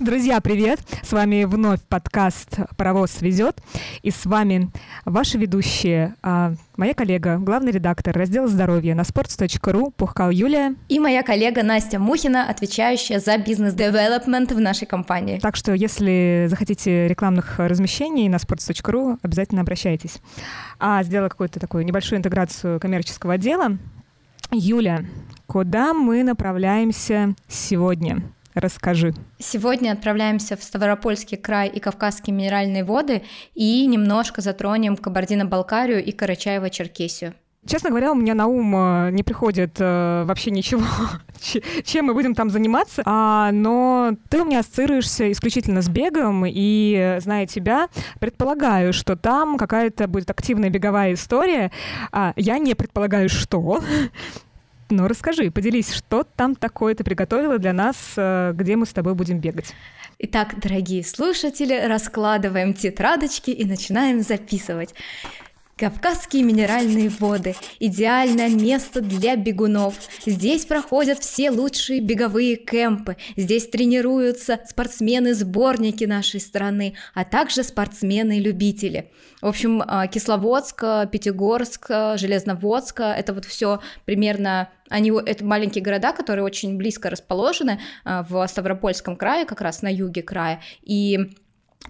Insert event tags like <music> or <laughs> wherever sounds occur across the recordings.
Друзья, привет! С вами вновь подкаст «Паровоз везет». И с вами ваши ведущие, а, моя коллега, главный редактор раздела здоровья на sports.ru Пухкал Юлия. И моя коллега Настя Мухина, отвечающая за бизнес-девелопмент в нашей компании. Так что, если захотите рекламных размещений на sports.ru, обязательно обращайтесь. А сделала какую-то такую небольшую интеграцию коммерческого отдела. Юля, куда мы направляемся сегодня? Расскажи. Сегодня отправляемся в Ставропольский край и Кавказские минеральные воды и немножко затронем Кабардино-Балкарию и Карачаево-Черкесию. Честно говоря, у меня на ум э, не приходит э, вообще ничего, <laughs> чем мы будем там заниматься, а, но ты у меня ассоциируешься исключительно с бегом, и, зная тебя, предполагаю, что там какая-то будет активная беговая история. А, я не предполагаю, что, <laughs> ну, расскажи, поделись, что там такое ты приготовила для нас, э, где мы с тобой будем бегать. Итак, дорогие слушатели, раскладываем тетрадочки и начинаем записывать. Кавказские минеральные воды – идеальное место для бегунов. Здесь проходят все лучшие беговые кемпы. Здесь тренируются спортсмены-сборники нашей страны, а также спортсмены-любители. В общем, а, Кисловодск, Пятигорск, Железноводск – это вот все примерно они это маленькие города, которые очень близко расположены а, в Ставропольском крае, как раз на юге края. И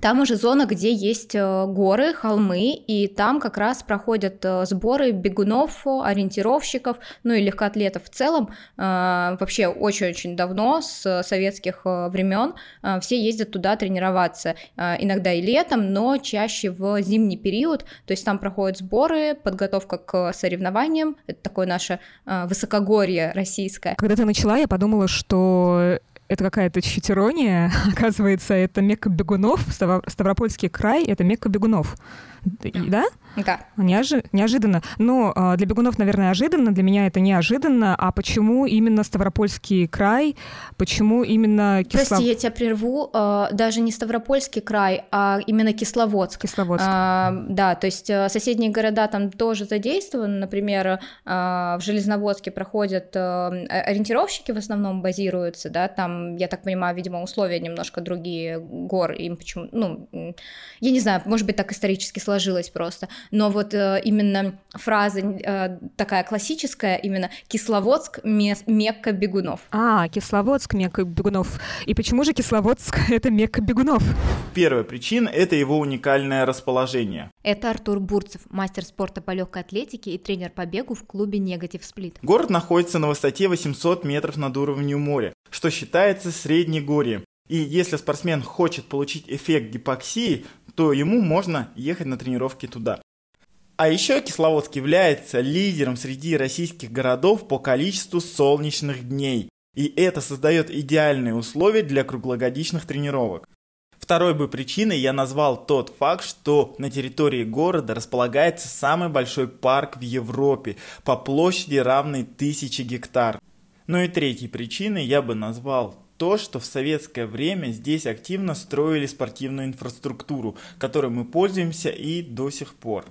там уже зона, где есть э, горы, холмы, и там как раз проходят э, сборы бегунов, ориентировщиков, ну и легкоатлетов в целом. Э, вообще очень-очень давно, с советских времен, все ездят туда тренироваться. Иногда и летом, но чаще в зимний период. То есть там проходят сборы, подготовка к соревнованиям. Это такое наше высокогорье российское. Когда ты начала, я подумала, что это какая-то чуть ирония. <laughs> Оказывается, это Мекка бегунов, Ставропольский край — это Мекка бегунов. Да? Да. Неожи- неожиданно. Но э, для бегунов, наверное, ожиданно, для меня это неожиданно. А почему именно Ставропольский край? Почему именно Кисловодск? Прости, я тебя прерву. Э, даже не Ставропольский край, а именно Кисловодск. Кисловодск. Э, да, то есть э, соседние города там тоже задействованы. Например, в Железноводске проходят э, ориентировщики в основном базируются, да, там, я так понимаю, видимо, условия немножко другие гор, им почему, ну, я не знаю, может быть, так исторически сложилось просто но вот э, именно фраза э, такая классическая, именно Кисловодск Мекка бегунов. А, Кисловодск Мекка бегунов. И почему же Кисловодск это Мекка бегунов? Первая причина – это его уникальное расположение. Это Артур Бурцев, мастер спорта по легкой атлетике и тренер по бегу в клубе Негатив Сплит. Город находится на высоте 800 метров над уровнем моря, что считается среднегорьем. И если спортсмен хочет получить эффект гипоксии, то ему можно ехать на тренировки туда. А еще Кисловодск является лидером среди российских городов по количеству солнечных дней. И это создает идеальные условия для круглогодичных тренировок. Второй бы причиной я назвал тот факт, что на территории города располагается самый большой парк в Европе по площади равной тысяче гектар. Ну и третьей причиной я бы назвал то, что в советское время здесь активно строили спортивную инфраструктуру, которой мы пользуемся и до сих пор.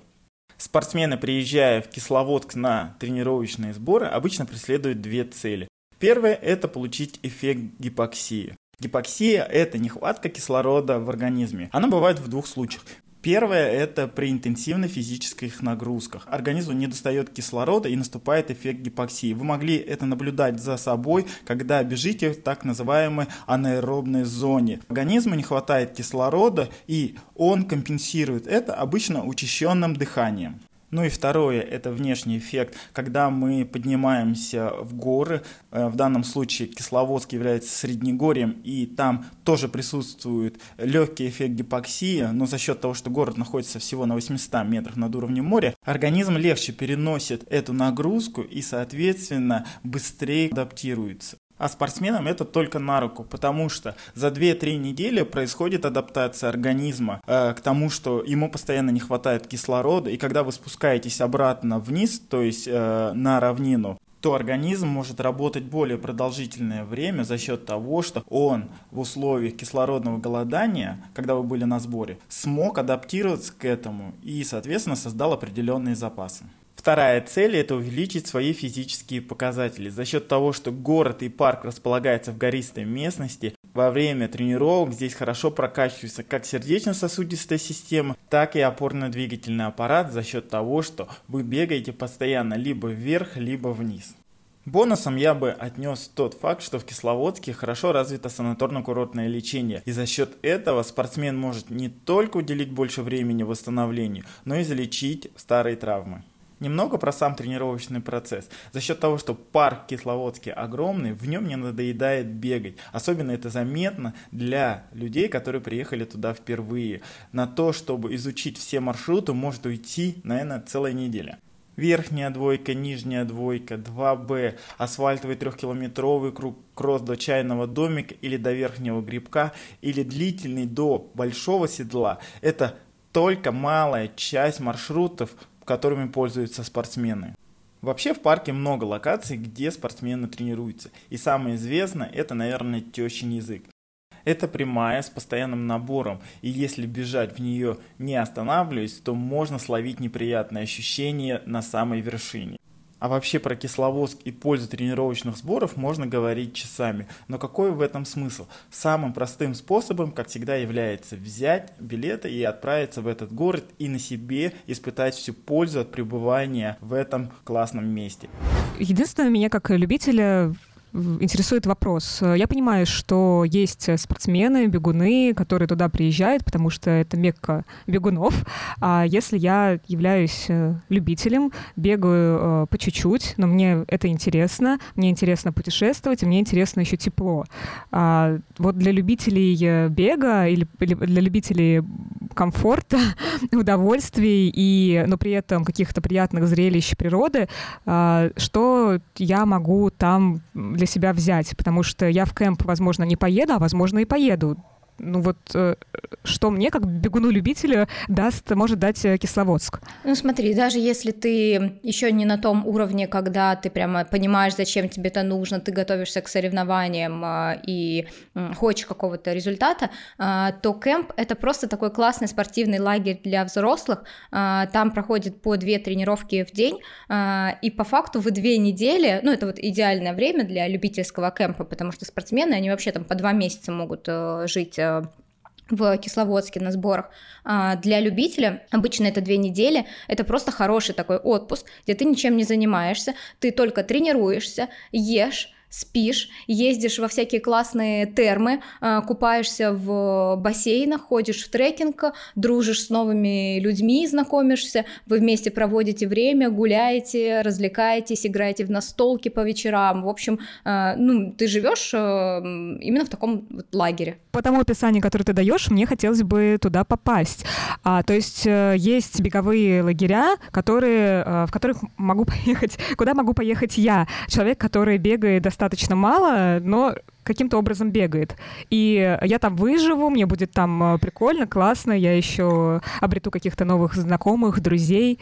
Спортсмены, приезжая в Кисловодск на тренировочные сборы, обычно преследуют две цели. Первое – это получить эффект гипоксии. Гипоксия – это нехватка кислорода в организме. Она бывает в двух случаях. Первое – это при интенсивной физических нагрузках. Организму не достает кислорода и наступает эффект гипоксии. Вы могли это наблюдать за собой, когда бежите в так называемой анаэробной зоне. Организму не хватает кислорода, и он компенсирует это обычно учащенным дыханием. Ну и второе, это внешний эффект, когда мы поднимаемся в горы, э, в данном случае Кисловодск является среднегорьем, и там тоже присутствует легкий эффект гипоксии, но за счет того, что город находится всего на 800 метрах над уровнем моря, организм легче переносит эту нагрузку и, соответственно, быстрее адаптируется. А спортсменам это только на руку, потому что за 2-3 недели происходит адаптация организма э, к тому, что ему постоянно не хватает кислорода, и когда вы спускаетесь обратно вниз, то есть э, на равнину, то организм может работать более продолжительное время за счет того, что он в условиях кислородного голодания, когда вы были на сборе, смог адаптироваться к этому и, соответственно, создал определенные запасы. Вторая цель – это увеличить свои физические показатели. За счет того, что город и парк располагаются в гористой местности, во время тренировок здесь хорошо прокачивается как сердечно-сосудистая система, так и опорно-двигательный аппарат за счет того, что вы бегаете постоянно либо вверх, либо вниз. Бонусом я бы отнес тот факт, что в Кисловодске хорошо развито санаторно-курортное лечение, и за счет этого спортсмен может не только уделить больше времени восстановлению, но и залечить старые травмы. Немного про сам тренировочный процесс. За счет того, что парк Кисловодский огромный, в нем не надоедает бегать. Особенно это заметно для людей, которые приехали туда впервые. На то, чтобы изучить все маршруты, может уйти, наверное, целая неделя. Верхняя двойка, нижняя двойка, 2Б, асфальтовый трехкилометровый круг, кросс до чайного домика или до верхнего грибка, или длительный до большого седла. Это только малая часть маршрутов, которыми пользуются спортсмены. Вообще в парке много локаций, где спортсмены тренируются. И самое известное, это, наверное, тещин язык. Это прямая с постоянным набором, и если бежать в нее не останавливаясь, то можно словить неприятные ощущения на самой вершине. А вообще про Кисловодск и пользу тренировочных сборов можно говорить часами. Но какой в этом смысл? Самым простым способом, как всегда, является взять билеты и отправиться в этот город и на себе испытать всю пользу от пребывания в этом классном месте. Единственное, меня как любителя интересует вопрос. Я понимаю, что есть спортсмены, бегуны, которые туда приезжают, потому что это мекка бегунов. А если я являюсь э, любителем, бегаю э, по чуть-чуть, но мне это интересно, мне интересно путешествовать, и мне интересно еще тепло. А вот для любителей э, бега или для любителей комфорта, <laughs> удовольствий и, но при этом каких-то приятных зрелищ природы, а, что я могу там для себя взять, потому что я в кемп, возможно, не поеду, а возможно и поеду ну вот э, что мне, как бегуну-любителю, даст, может дать э, Кисловодск? Ну смотри, даже если ты еще не на том уровне, когда ты прямо понимаешь, зачем тебе это нужно, ты готовишься к соревнованиям э, и хочешь какого-то результата, э, то кемп — это просто такой классный спортивный лагерь для взрослых. Э, там проходит по две тренировки в день, и по факту в две недели, ну это вот идеальное время для любительского кемпа, потому что спортсмены, они вообще там по два месяца могут э, жить в Кисловодске на сборах. А, для любителя обычно это две недели, это просто хороший такой отпуск, где ты ничем не занимаешься, ты только тренируешься, ешь, спишь, ездишь во всякие классные термы, а, купаешься в бассейнах, ходишь в трекинг, дружишь с новыми людьми, знакомишься, вы вместе проводите время, гуляете, развлекаетесь, играете в настолки по вечерам. В общем, а, ну, ты живешь а, именно в таком вот лагере. По тому описанию, которое ты даешь, мне хотелось бы туда попасть. А, то есть э, есть беговые лагеря, которые, в которых могу <laughs> поехать, куда могу поехать я, человек, который бегает достаточно достаточно мало, но каким-то образом бегает. И я там выживу, мне будет там э, прикольно, классно, я еще обрету каких-то новых знакомых, друзей.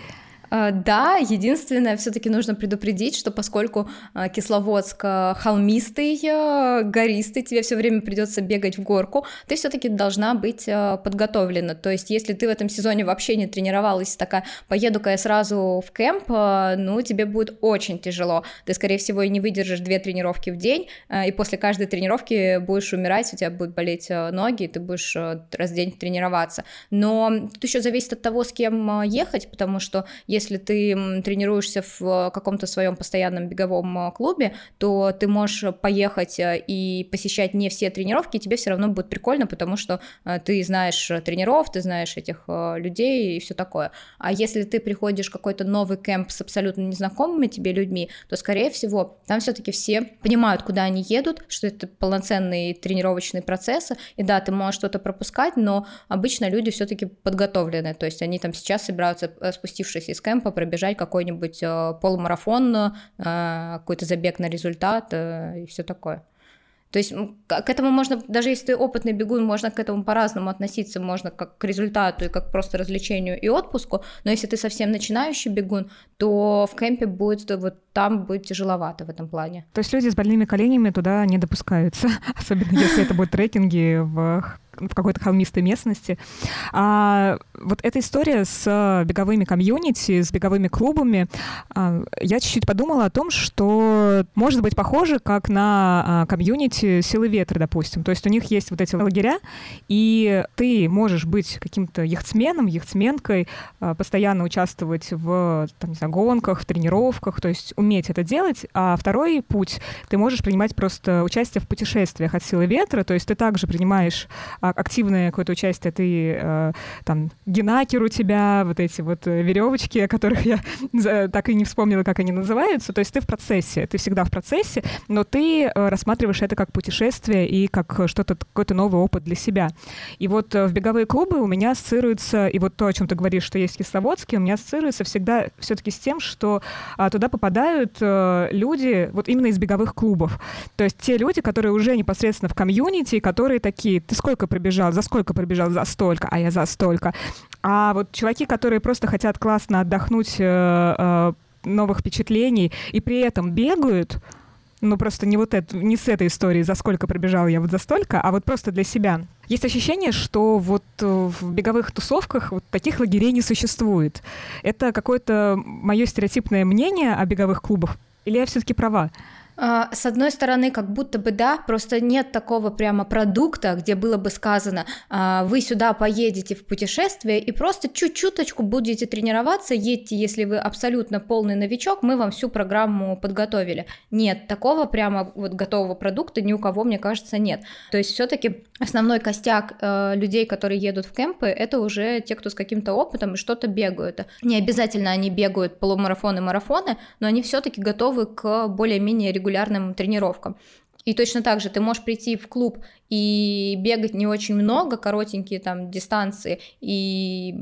Э, да, единственное, все-таки нужно предупредить, что поскольку э, Кисловодск э, холмистый, гористый, тебе все время придется бегать в горку, ты все-таки должна быть подготовлена. То есть, если ты в этом сезоне вообще не тренировалась, такая, поеду-ка я сразу в кемп, ну, тебе будет очень тяжело. Ты, скорее всего, и не выдержишь две тренировки в день, и после каждой тренировки будешь умирать, у тебя будут болеть ноги, и ты будешь раз в день тренироваться. Но тут еще зависит от того, с кем ехать, потому что если если ты тренируешься в э, каком-то своем постоянном беговом э, клубе, то ты можешь поехать э, и посещать не все тренировки, и тебе все равно будет прикольно, потому что ты знаешь тренеров, ты знаешь этих людей и все такое. А если ты приходишь в какой-то новый кемп с абсолютно незнакомыми тебе людьми, то, скорее всего, там все-таки все понимают, куда они едут, что это полноценные тренировочные процессы, и да, ты можешь что-то пропускать, но обычно люди все-таки подготовлены, то есть они там сейчас собираются, спустившись из кемпа пробежать какой-нибудь э, полумарафон, э, какой-то забег на результат э, и все такое. То есть к этому можно, даже если ты опытный бегун, можно к этому по-разному относиться, можно как к результату и как просто развлечению и отпуску, но если ты совсем начинающий бегун, то в кемпе будет, вот там будет тяжеловато в этом плане. То есть люди с больными коленями туда не допускаются, <laughs> особенно если это будут трекинги в в какой-то холмистой местности. А вот эта история с беговыми комьюнити, с беговыми клубами, а, я чуть-чуть подумала о том, что может быть похоже как на а, комьюнити силы ветра, допустим. То есть у них есть вот эти лагеря, и ты можешь быть каким-то яхтсменом, яхтсменкой, а, постоянно участвовать в там, не знаю, гонках, в тренировках, то есть уметь это делать. А второй путь, ты можешь принимать просто участие в путешествиях от силы ветра, то есть ты также принимаешь активное какое-то участие, ты там генакер у тебя, вот эти вот веревочки, о которых я <laughs> так и не вспомнила, как они называются, то есть ты в процессе, ты всегда в процессе, но ты э, рассматриваешь это как путешествие и как что-то, какой-то новый опыт для себя. И вот э, в беговые клубы у меня ассоциируется, и вот то, о чем ты говоришь, что есть Кисловодский, у меня ассоциируется всегда все-таки с тем, что а, туда попадают а, люди вот именно из беговых клубов. То есть те люди, которые уже непосредственно в комьюнити, которые такие, ты сколько пробежал, за сколько пробежал, за столько, а я за столько. А вот чуваки, которые просто хотят классно отдохнуть, э, э, новых впечатлений и при этом бегают, ну просто не вот это, не с этой истории, за сколько пробежал я вот за столько, а вот просто для себя. Есть ощущение, что вот э, в беговых тусовках вот таких лагерей не существует. Это какое-то мое стереотипное мнение о беговых клубах? Или я все-таки права? А, с одной стороны, как будто бы да, просто нет такого прямо продукта, где было бы сказано, а, вы сюда поедете в путешествие и просто чуть-чуточку будете тренироваться, едьте, если вы абсолютно полный новичок, мы вам всю программу подготовили. Нет, такого прямо вот готового продукта ни у кого, мне кажется, нет. То есть все-таки основной костяк э, людей, которые едут в кемпы, это уже те, кто с каким-то опытом и что-то бегают. Не обязательно они бегают полумарафоны, марафоны, но они все-таки готовы к более-менее регулярным тренировкам. И точно так же ты можешь прийти в клуб и бегать не очень много, коротенькие там дистанции, и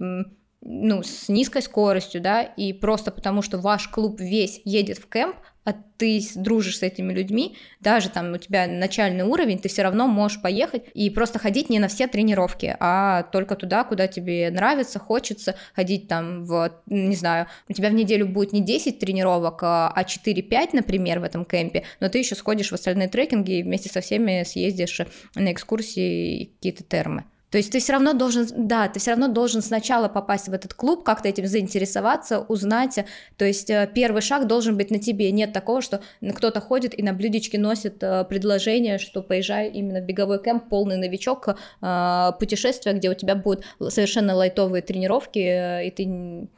ну, с низкой скоростью, да, и просто потому, что ваш клуб весь едет в кемп, а ты дружишь с этими людьми, даже там у тебя начальный уровень, ты все равно можешь поехать и просто ходить не на все тренировки, а только туда, куда тебе нравится, хочется ходить там в, не знаю, у тебя в неделю будет не 10 тренировок, а 4-5, например, в этом кемпе, но ты еще сходишь в остальные трекинги и вместе со всеми съездишь на экскурсии какие-то термы. То есть ты все равно должен, да, ты все равно должен сначала попасть в этот клуб, как-то этим заинтересоваться, узнать. То есть э, первый шаг должен быть на тебе. Нет такого, что кто-то ходит и на блюдечке носит э, предложение, что поезжай именно в беговой кемп, полный новичок, э, путешествие, где у тебя будут совершенно лайтовые тренировки, и ты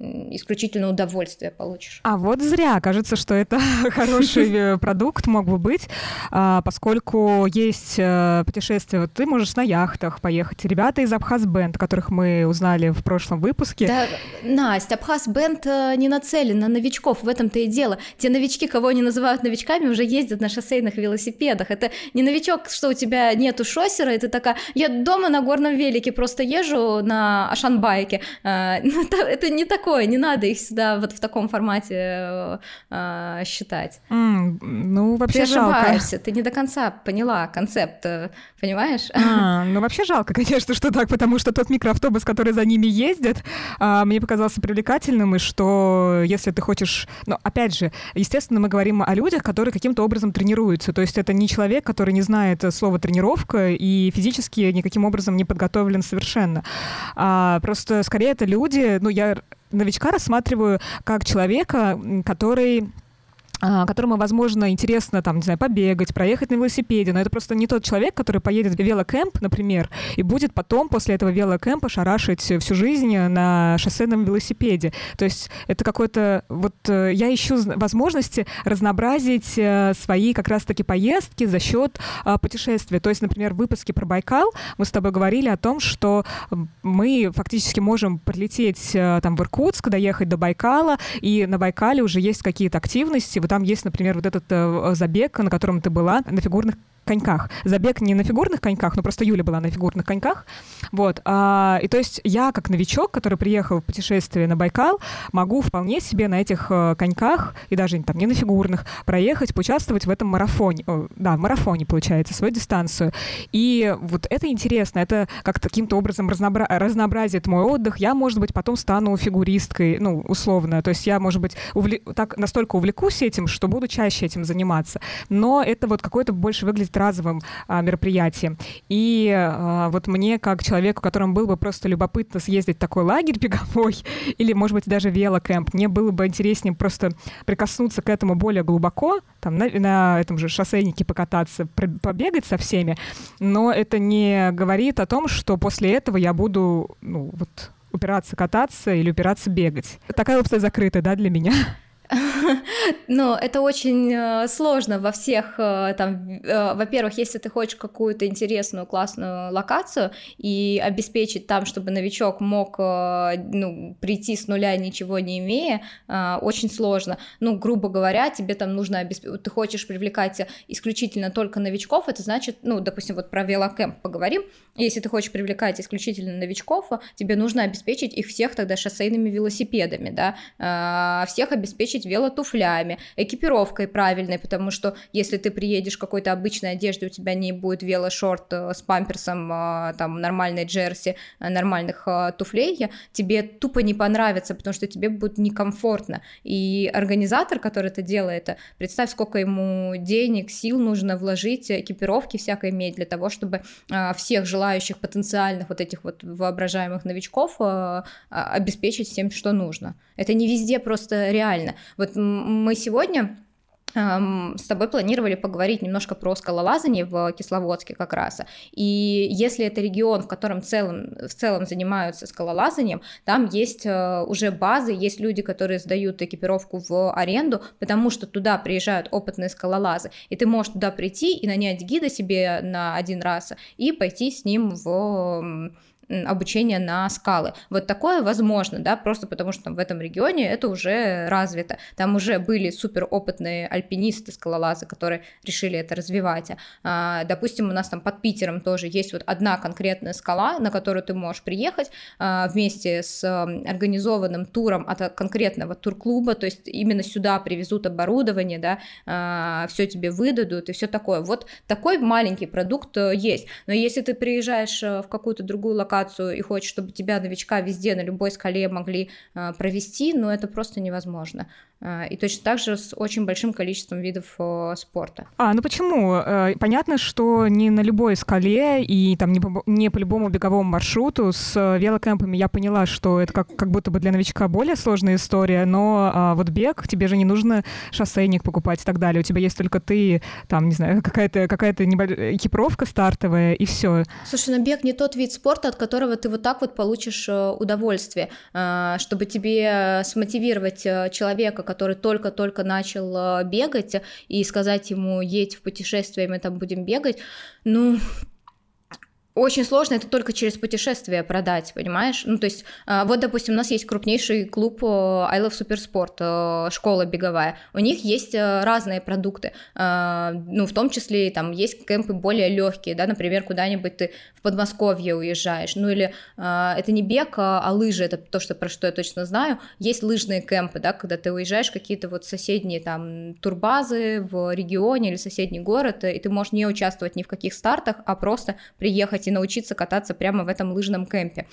исключительно удовольствие получишь. А вот зря. Кажется, что это <laughs> хороший э, продукт мог бы быть, а, поскольку есть э, путешествия. Вот ты можешь на яхтах поехать. Ребята из Абхаз Бенд, которых мы узнали в прошлом выпуске. Да, Настя, Абхаз Бенд э, не нацелен на новичков, в этом-то и дело. Те новички, кого они называют новичками, уже ездят на шоссейных велосипедах. Это не новичок, что у тебя нету шоссера, и ты такая, я дома на горном велике просто езжу на Ашанбайке. <laughs> Ну, это не такое такое, не надо их сюда вот в таком формате э, э, считать. Mm, ну, вообще ты жалко. ошибаешься, ты не до конца поняла концепт, э, понимаешь? А, ну, вообще жалко, конечно, что так, потому что тот микроавтобус, который за ними ездит, а, мне показался привлекательным, и что если ты хочешь... Ну, опять же, естественно, мы говорим о людях, которые каким-то образом тренируются, то есть это не человек, который не знает слова «тренировка» и физически никаким образом не подготовлен совершенно. А, просто скорее это люди, ну, я новичка рассматриваю как человека, который которому, возможно, интересно, там, не знаю, побегать, проехать на велосипеде, но это просто не тот человек, который поедет в велокэмп, например, и будет потом после этого велокэмпа шарашить всю жизнь на шоссейном велосипеде. То есть это какой-то... Вот э, я ищу возможности разнообразить э, свои как раз-таки поездки за счет а, путешествия. То есть, например, в выпуске про Байкал мы с тобой говорили о том, что мы фактически можем прилететь э, там в Иркутск, доехать до Байкала, и на Байкале уже есть какие-то активности, вот там есть, например, вот этот э, забег, на котором ты была, на фигурных коньках. Забег не на фигурных коньках, но просто Юля была на фигурных коньках. Вот, а, и то есть я как новичок, который приехал в путешествие на Байкал, могу вполне себе на этих э, коньках и даже там не на фигурных проехать, поучаствовать в этом марафоне, да, в марафоне получается свою дистанцию. И вот это интересно, это как каким-то образом разнобра- разнообразит мой отдых. Я, может быть, потом стану фигуристкой, ну условно, то есть я, может быть, увле- так настолько увлекусь этим, что буду чаще этим заниматься. Но это вот какое-то больше выглядит разовым а, мероприятием. И а, вот мне, как человеку, которому было бы просто любопытно съездить в такой лагерь <laughs> беговой, или, может быть, даже велокэмп, мне было бы интереснее просто прикоснуться к этому более глубоко, там, на, на этом же шоссейнике покататься, побегать со всеми, но это не говорит о том, что после этого я буду, ну, вот, упираться кататься или упираться бегать. Такая опция закрыта, да, для меня. <laughs> <laughs> Но это очень э, сложно во всех, э, там, э, во-первых, если ты хочешь какую-то интересную, классную локацию и обеспечить там, чтобы новичок мог, ну, прийти с нуля, ничего не имея, очень сложно. Ну, грубо говоря, тебе там нужно обеспечить, ты хочешь привлекать исключительно только новичков, это значит, ну, допустим, вот про велокэмп поговорим, если ты хочешь привлекать исключительно новичков, тебе нужно обеспечить их всех тогда шоссейными велосипедами, да, всех обеспечить обеспечить велотуфлями, экипировкой правильной, потому что если ты приедешь в какой-то обычной одежде, у тебя не будет велошорт э, с памперсом, э, там, нормальной джерси, э, нормальных туфлей, тебе тупо не понравится, потому что тебе будет некомфортно. И организатор, который это делает, представь, сколько ему денег, сил нужно вложить, экипировки всякой иметь для того, чтобы всех желающих потенциальных вот этих вот воображаемых новичков обеспечить всем, что нужно. Это не везде просто реально. Вот мы сегодня с тобой планировали поговорить немножко про скалолазание в Кисловодске как раз. И если это регион, в котором целом, в целом занимаются скалолазанием, там есть э, уже базы, есть люди, которые сдают экипировку в аренду, потому что туда приезжают опытные скалолазы, и ты можешь туда прийти и нанять гида себе на один раз и пойти с ним в обучение на скалы. Вот такое возможно, да, просто потому что там в этом регионе это уже развито. Там уже были супер опытные альпинисты, скалолазы, которые решили это развивать. А, допустим, у нас там под Питером тоже есть вот одна конкретная скала, на которую ты можешь приехать а, вместе с организованным туром от конкретного турклуба, то есть именно сюда привезут оборудование, да, а, все тебе выдадут и все такое. Вот такой маленький продукт э, есть. Но если ты приезжаешь э, в какую-то другую локацию, локацию и хочешь, чтобы тебя, новичка, везде на любой скале могли э, провести, но это просто невозможно. Э, и точно так же с очень большим количеством видов э, спорта. А, ну почему? Э, понятно, что не на любой скале и там не по, не по любому беговому маршруту с велокэмпами я поняла, что это как, как будто бы для новичка более сложная история, но а, вот бег, тебе же не нужно шоссейник покупать и так далее, у тебя есть только ты, там, не знаю, <laughs> какая-то какая экипировка стартовая и все. Слушай, на бег не тот вид спорта, от которого ты вот так вот получишь удовольствие, чтобы тебе смотивировать человека, который только-только начал э, бегать, и сказать ему, едь в путешествие, мы там будем бегать, ну, очень сложно это только через путешествие продать, понимаешь? Ну, то есть, а, вот, допустим, у нас есть крупнейший клуб э, I Love Supersport, э, школа беговая. У них есть э, разные продукты, а, ну, в том числе, там, есть кемпы более легкие, да, например, куда-нибудь ты в Подмосковье уезжаешь, ну, или а, это не бег, а лыжи, это то, что, про что я точно знаю. Есть лыжные кемпы, да, когда ты уезжаешь в какие-то вот соседние, там, турбазы в регионе или соседний город, и ты можешь не участвовать ни в каких стартах, а просто приехать и научиться кататься прямо в этом лыжном кемпе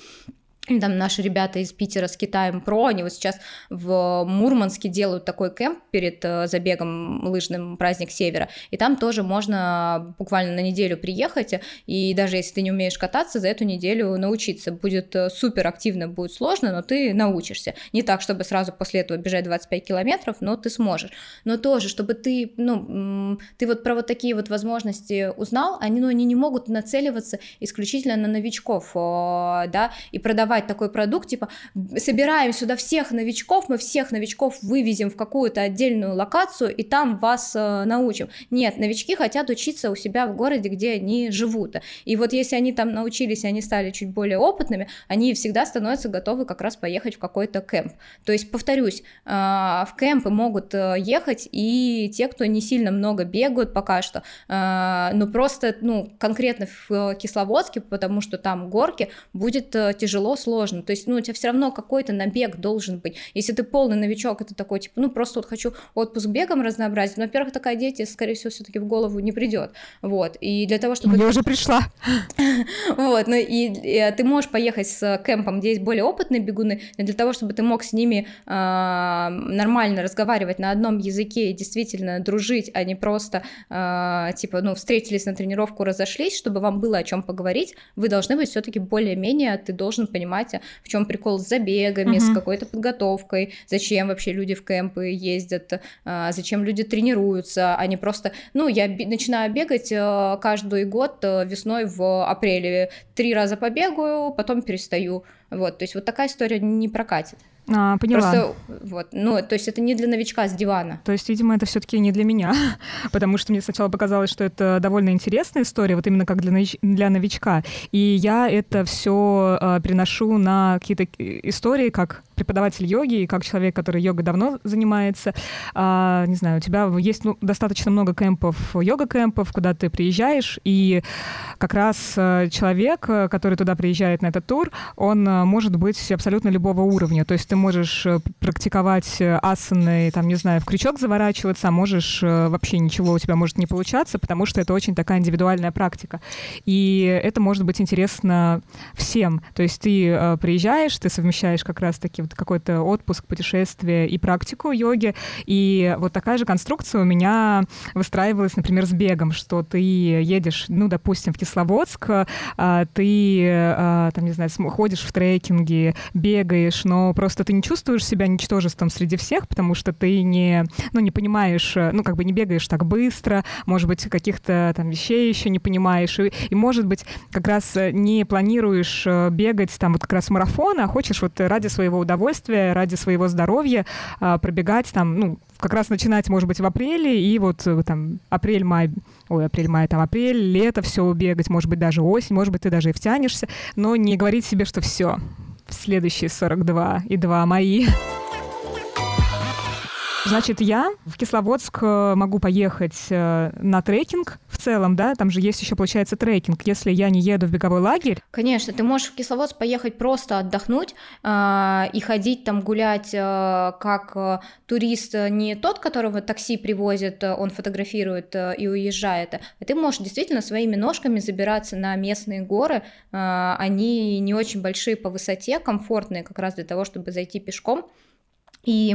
там наши ребята из Питера с Китаем Про, они вот сейчас в Мурманске делают такой кемп перед э, забегом лыжным праздник Севера, и там тоже можно буквально на неделю приехать, и даже если ты не умеешь кататься, за эту неделю научиться. Будет э, супер активно, будет сложно, но ты научишься. Не так, чтобы сразу после этого бежать 25 километров, но ты сможешь. Но тоже, чтобы ты, ну, ты вот про вот такие вот возможности узнал, они, ну, они не могут нацеливаться исключительно на новичков, да, и продавать продавать такой продукт, типа, собираем сюда всех новичков, мы всех новичков вывезем в какую-то отдельную локацию, и там вас э, научим. Нет, новички хотят учиться у себя в городе, где они живут. И вот если они там научились, они стали чуть более опытными, они всегда становятся готовы как раз поехать в какой-то кемп. То есть, повторюсь, э, в кемпы могут э, ехать и те, кто не сильно много бегают пока что, э, но просто, ну, конкретно в Кисловодске, потому что там горки, будет э, тяжело, сложно. То есть, ну, у тебя все равно какой-то набег должен быть. Если ты полный новичок, это такой, типа, ну, просто вот хочу отпуск бегом разнообразить. Но, во-первых, такая деятельность, скорее всего, все-таки в голову не придет. Вот. И для того, чтобы... Я уже пришла. <laughs> Вот. Ну, и, и ты можешь поехать с кемпом, где есть более опытные бегуны, для того, чтобы ты мог с ними э, нормально разговаривать на одном языке и действительно дружить, а не просто, э, типа, ну, встретились на тренировку, разошлись, чтобы вам было о чем поговорить, вы должны быть все-таки более-менее, ты должен понимать, а в чем прикол с забегами, uh-huh. с какой-то подготовкой, зачем вообще люди в кемпы ездят, э, зачем люди тренируются, они а просто, ну, я начинаю бегать э, каждый год весной в апреле, три раза побегаю, потом перестаю, вот, то есть вот такая история не прокатит. А, поняла. Просто вот, ну, то есть это не для новичка с дивана. То есть, видимо, это все-таки не для меня, <laughs> потому что мне сначала показалось, что это довольно интересная история, вот именно как для, нович- для новичка. И я это все э, переношу на какие-то истории, как преподаватель йоги и как человек, который йогой давно занимается. А, не знаю, у тебя есть ну, достаточно много кемпов, йога-кемпов, куда ты приезжаешь, и как раз э, человек, э, который туда приезжает на этот тур, он э, может быть абсолютно любого уровня. То есть ты можешь э, практиковать э, асаны, там, не знаю, в крючок заворачиваться, а можешь э, вообще ничего у тебя может не получаться, потому что это очень такая индивидуальная практика. И это может быть интересно всем. То есть ты приезжаешь, ты совмещаешь как раз-таки вот какой-то отпуск, путешествие и практику йоги, и вот такая же конструкция у меня выстраивалась, например, с бегом, что ты едешь, ну, допустим, в Кисловодск, ты, там, не знаю, ходишь в трекинге, бегаешь, но просто ты не чувствуешь себя ничтожеством среди всех, потому что ты не, ну, не понимаешь, э, ну, как бы не бегаешь так быстро, может быть, каких-то там вещей еще не понимаешь, и, и может быть, как раз э, не планируешь э, бегать там вот как раз марафон, а хочешь вот ради своего удовольствия, ради своего здоровья а, пробегать там, ну, как раз начинать, может быть, в апреле, и вот там апрель-май, ой, апрель-май, там апрель, лето, все бегать, может быть, даже осень, может быть, ты даже и втянешься, но не говорить себе, что все, следующие 42 и 2 мои. Значит, я в Кисловодск э, могу поехать э, на трекинг в целом, да, там же есть еще, получается, трекинг, если я не еду в беговой лагерь. Конечно, ты можешь в Кисловодск поехать просто отдохнуть э, и ходить там гулять э, как э, турист, э, не тот, которого такси привозит, он фотографирует э, и уезжает, а ты можешь действительно своими ножками забираться на местные горы, э, они не очень большие по высоте, комфортные как раз для того, чтобы зайти пешком, и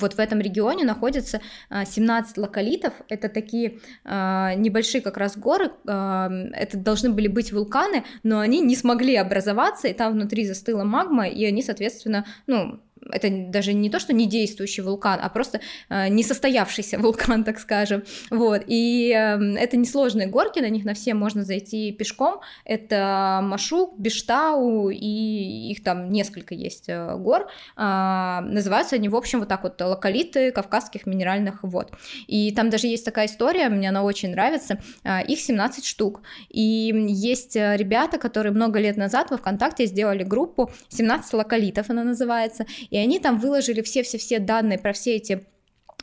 вот в этом регионе находится 17 а, локалитов, это такие а, небольшие как раз горы, а, это должны были быть вулканы, но они не смогли образоваться, и там внутри застыла магма, и они, соответственно, ну, это даже не то, что не действующий вулкан, а просто э, несостоявшийся <laughs> вулкан, так скажем. Вот. И э, это несложные горки, на них на все можно зайти пешком. Это Машук, Биштау, и их там несколько есть э, гор. Э, называются они, в общем, вот так вот локалиты кавказских минеральных вод. И там даже есть такая история, мне она очень нравится. Э, их 17 штук. И есть э, ребята, которые много лет назад во ВКонтакте сделали группу 17 локалитов, она называется, и они там выложили все-все-все данные про все эти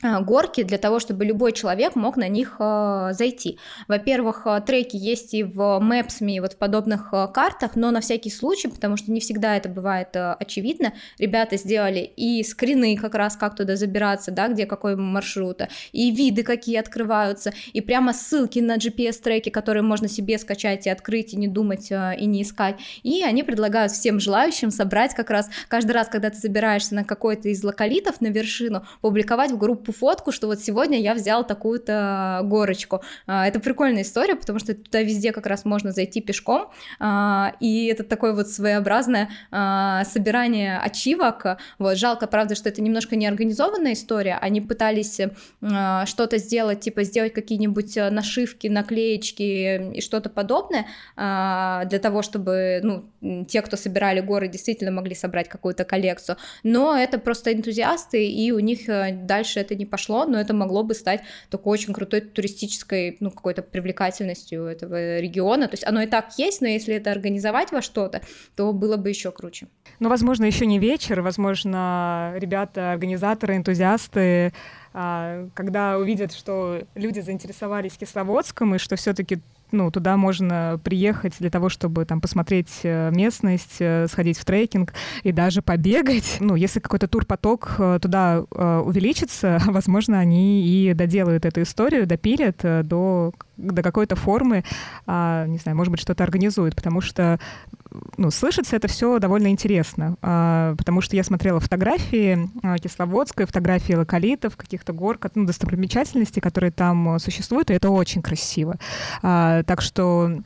горки для того, чтобы любой человек мог на них э, зайти. Во-первых, э, треки есть и в Maps.me, вот в подобных э, картах, но на всякий случай, потому что не всегда это бывает э, очевидно, ребята сделали и скрины как раз, как туда забираться, да, где какой маршрут, и виды какие открываются, и прямо ссылки на GPS-треки, которые можно себе скачать и открыть, и не думать, э, и не искать. И они предлагают всем желающим собрать как раз каждый раз, когда ты забираешься на какой-то из локалитов на вершину, публиковать в группу группу фотку, что вот сегодня я взял такую-то горочку. А, это прикольная история, потому что туда везде как раз можно зайти пешком, а, и это такое вот своеобразное а, собирание ачивок. Вот, жалко, правда, что это немножко неорганизованная история, они пытались что-то сделать, типа сделать какие-нибудь нашивки, наклеечки и что-то подобное, для того, чтобы, ну, те, кто собирали горы, действительно могли собрать какую-то коллекцию, но это просто энтузиасты, и у них дальше это не пошло, но это могло бы стать такой очень крутой туристической, ну, какой-то привлекательностью этого региона, то есть оно и так есть, но если это организовать во что-то, то было бы еще круче. Ну, возможно, еще не вечер, возможно, ребята, организаторы, энтузиасты, а, когда увидят, что люди заинтересовались Кисловодском, и что все-таки ну, туда можно приехать для того, чтобы там посмотреть э, местность, э, сходить в трекинг и даже побегать. Ну, если какой-то турпоток э, туда увеличится, <laughs> возможно, они и доделают эту историю, допилят до, до какой-то формы, а, не знаю, может быть, что-то организуют, потому что ну, слышится это все довольно интересно, а, потому что я смотрела фотографии а, Кисловодской, фотографии локалитов, каких-то гор, ну, достопримечательностей, которые там существуют, и это очень красиво. А, так что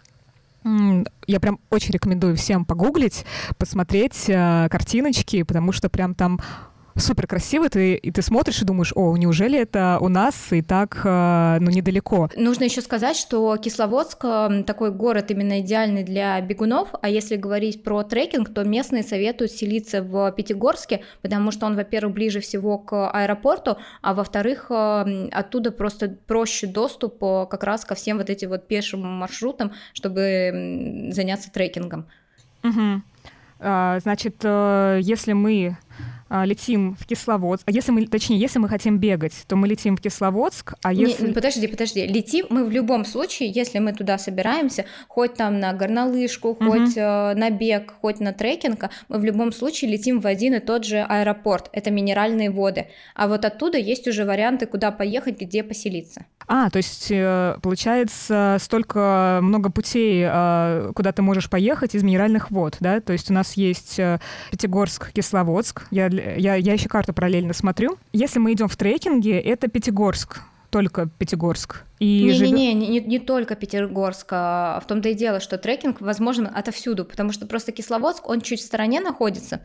я прям очень рекомендую всем погуглить, посмотреть картиночки, потому что прям там супер красиво, ты, и ты смотришь и думаешь, о, неужели это у нас и так, э, ну, недалеко. Нужно еще сказать, что Кисловодск такой город именно идеальный для бегунов, а если говорить про трекинг, то местные советуют селиться в Пятигорске, потому что он, во-первых, ближе всего к аэропорту, а во-вторых, оттуда просто проще доступ э, как раз ко всем вот этим вот пешим маршрутам, чтобы заняться трекингом. Угу. Значит, э, если мы летим в Кисловодск. А если мы, точнее, если мы хотим бегать, то мы летим в Кисловодск, а если... Не, подожди, подожди. Летим мы в любом случае, если мы туда собираемся, хоть там на горнолыжку, угу. хоть э, на бег, хоть на трекинг, мы в любом случае летим в один и тот же аэропорт. Это минеральные воды. А вот оттуда есть уже варианты, куда поехать, где поселиться. А, то есть, э, получается, столько много путей, э, куда ты можешь поехать из минеральных вод, да? То есть у нас есть Пятигорск, Кисловодск. Я я, я еще карту параллельно смотрю. Если мы идем в трекинге, это Пятигорск, только Пятигорск. И Не-не-не, не, не, не только Пятигорск, а в том-то и дело, что трекинг возможен отовсюду, потому что просто Кисловодск, он чуть в стороне находится,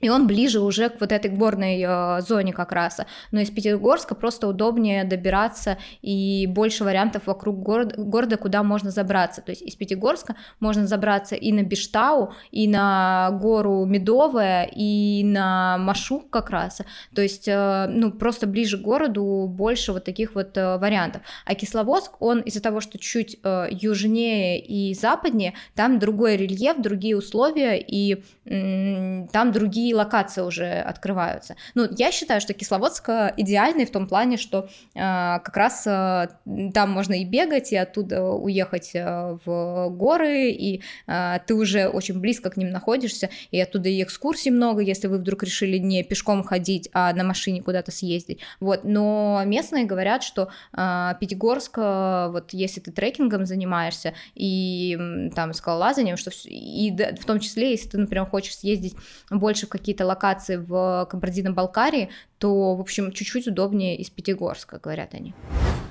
и он ближе уже к вот этой горной э, зоне как раз. Но из Петербурга просто удобнее добираться и больше вариантов вокруг город, города, куда можно забраться. То есть из Пятигорска можно забраться и на Биштау, и на гору Медовая, и на Машу как раз. То есть, э, ну, просто ближе к городу больше вот таких вот э, вариантов. А Кисловодск, он из-за того, что чуть э, южнее и западнее, там другой рельеф, другие условия, и э, там другие другие локации уже открываются. Ну, я считаю, что Кисловодск идеальный в том плане, что э, как раз э, там можно и бегать, и оттуда уехать э, в горы, и э, ты уже очень близко к ним находишься, и оттуда и экскурсий много, если вы вдруг решили не пешком ходить, а на машине куда-то съездить. Вот, но местные говорят, что э, Пятигорск, э, вот если ты трекингом занимаешься и там скалолазанием, что и в том числе, если ты, например, хочешь съездить больше в какие-то локации в Кабардино-Балкарии, то, в общем, чуть-чуть удобнее из Пятигорска, говорят они.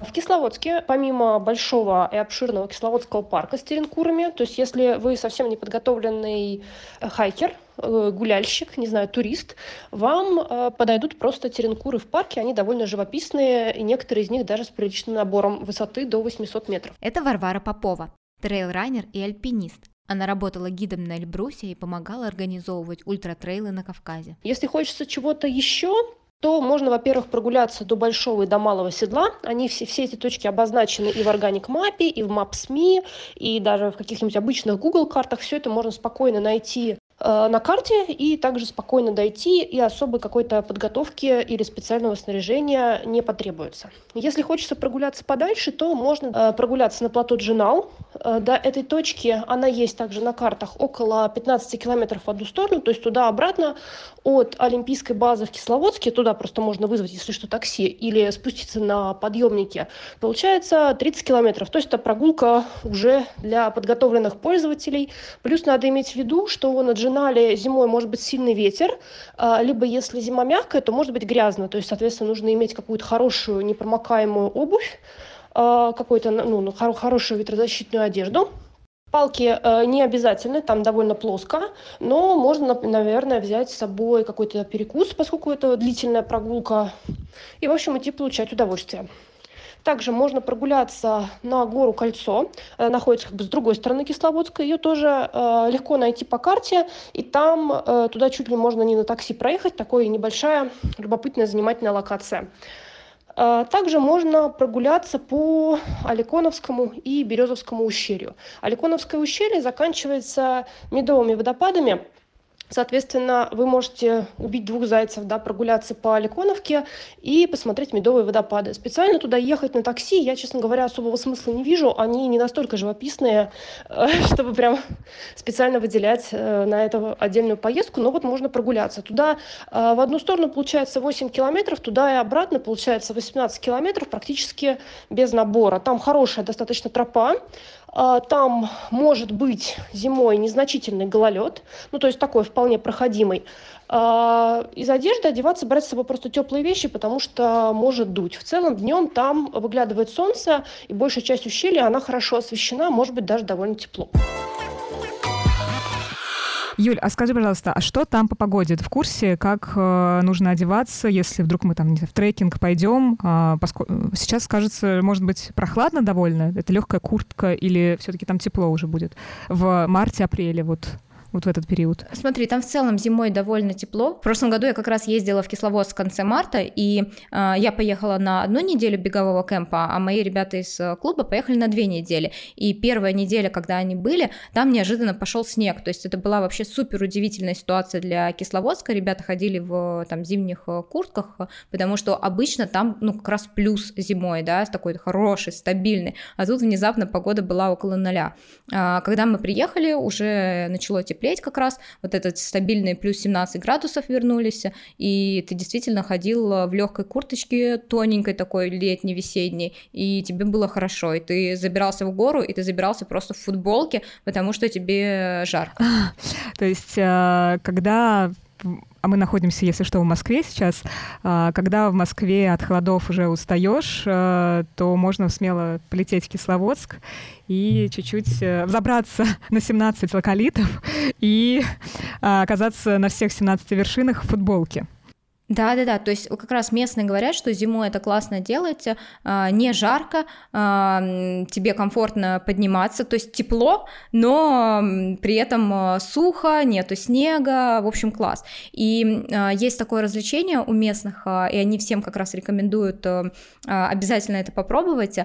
В Кисловодске, помимо большого и обширного Кисловодского парка с теренкурами, то есть если вы совсем неподготовленный э, хайкер, э, гуляльщик, не знаю, турист, вам э, подойдут просто теренкуры в парке, они довольно живописные, и некоторые из них даже с приличным набором высоты до 800 метров. Это Варвара Попова, трейл-раннер и альпинист. Она работала гидом на Эльбрусе и помогала организовывать ультратрейлы на Кавказе. Если хочется чего-то еще, то можно, во-первых, прогуляться до Большого и до Малого Седла. Они все, все эти точки обозначены и в Organic Map, и в Maps.me, и даже в каких-нибудь обычных Google картах. Все это можно спокойно найти на карте и также спокойно дойти, и особой какой-то подготовки или специального снаряжения не потребуется. Если хочется прогуляться подальше, то можно э, прогуляться на плато Джинал. Э, до этой точки она есть также на картах около 15 километров в одну сторону, то есть туда-обратно от Олимпийской базы в Кисловодске, туда просто можно вызвать, если что, такси, или спуститься на подъемнике, получается 30 километров. То есть это прогулка уже для подготовленных пользователей. Плюс надо иметь в виду, что на Джинал маржинале зимой может быть сильный ветер, а, либо если зима мягкая, то может быть грязно. То есть, соответственно, нужно иметь какую-то хорошую непромокаемую обувь, а, какую-то ну, ну хорошую ветрозащитную одежду. Палки э, не обязательны, там довольно плоско, но можно, наверное, взять с собой какой-то перекус, поскольку это длительная прогулка, и, в общем, идти получать удовольствие. Также можно прогуляться на гору Кольцо, она находится как бы с другой стороны Кисловодска, ее тоже э, легко найти по карте, и там э, туда чуть ли можно не на такси проехать, такая небольшая любопытная занимательная локация. Э, также можно прогуляться по Аликоновскому и Березовскому ущелью. Аликоновское ущелье заканчивается медовыми водопадами – Соответственно, вы можете убить двух зайцев, да, прогуляться по Аликоновке и посмотреть медовые водопады. Специально туда ехать на такси я, честно говоря, особого смысла не вижу. Они не настолько живописные, э, <laughs> чтобы прям специально выделять э, на это отдельную поездку. Но вот можно прогуляться. Туда э, в одну сторону получается 8 километров, туда и обратно получается 18 километров практически без набора. Там хорошая достаточно тропа. А, там может быть зимой незначительный гололед, ну то есть такой вполне проходимый. А, из одежды одеваться, брать с собой просто теплые вещи, потому что может дуть. В целом днем там выглядывает солнце, и большая часть ущелья, она хорошо освещена, может быть даже довольно тепло. Юль, а скажи, пожалуйста, а что там по погоде? Ты в курсе, как э, нужно одеваться, если вдруг мы там в трекинг пойдем? Э, поскольку сейчас, кажется, может быть, прохладно довольно? Это легкая куртка или все-таки там тепло уже будет в марте-апреле? Вот вот в этот период? Смотри, там в целом зимой довольно тепло. В прошлом году я как раз ездила в Кисловодск в конце марта, и э, я поехала на одну неделю бегового кемпа, а мои ребята из э, клуба поехали на две недели. И первая неделя, когда они были, там неожиданно пошел снег. То есть это была вообще супер удивительная ситуация для Кисловодска. Ребята ходили в там зимних э, куртках, потому что обычно там ну как раз плюс зимой, да, такой хороший, стабильный. А тут внезапно погода была около нуля. А, когда мы приехали, уже начало тепло теплеть как раз, вот этот стабильный плюс 17 градусов вернулись, и ты действительно ходил в легкой курточке, тоненькой такой, летней, весенней, и тебе было хорошо, и ты забирался в гору, и ты забирался просто в футболке, потому что тебе жарко. <laughs> То есть, э, когда а мы находимся, если что, в Москве сейчас, а, когда в Москве от холодов уже устаешь, э, то можно смело полететь в Кисловодск и чуть-чуть э, взобраться <laughs> на 17 локалитов и а, оказаться на всех 17 вершинах в футболке. Да, да, да. То есть как раз местные говорят, что зимой это классно делать, а, не жарко, а, тебе комфортно подниматься, то есть тепло, но при этом а, сухо, нету снега, в общем, класс. И есть такое развлечение у местных, и они всем как раз рекомендуют обязательно это попробовать,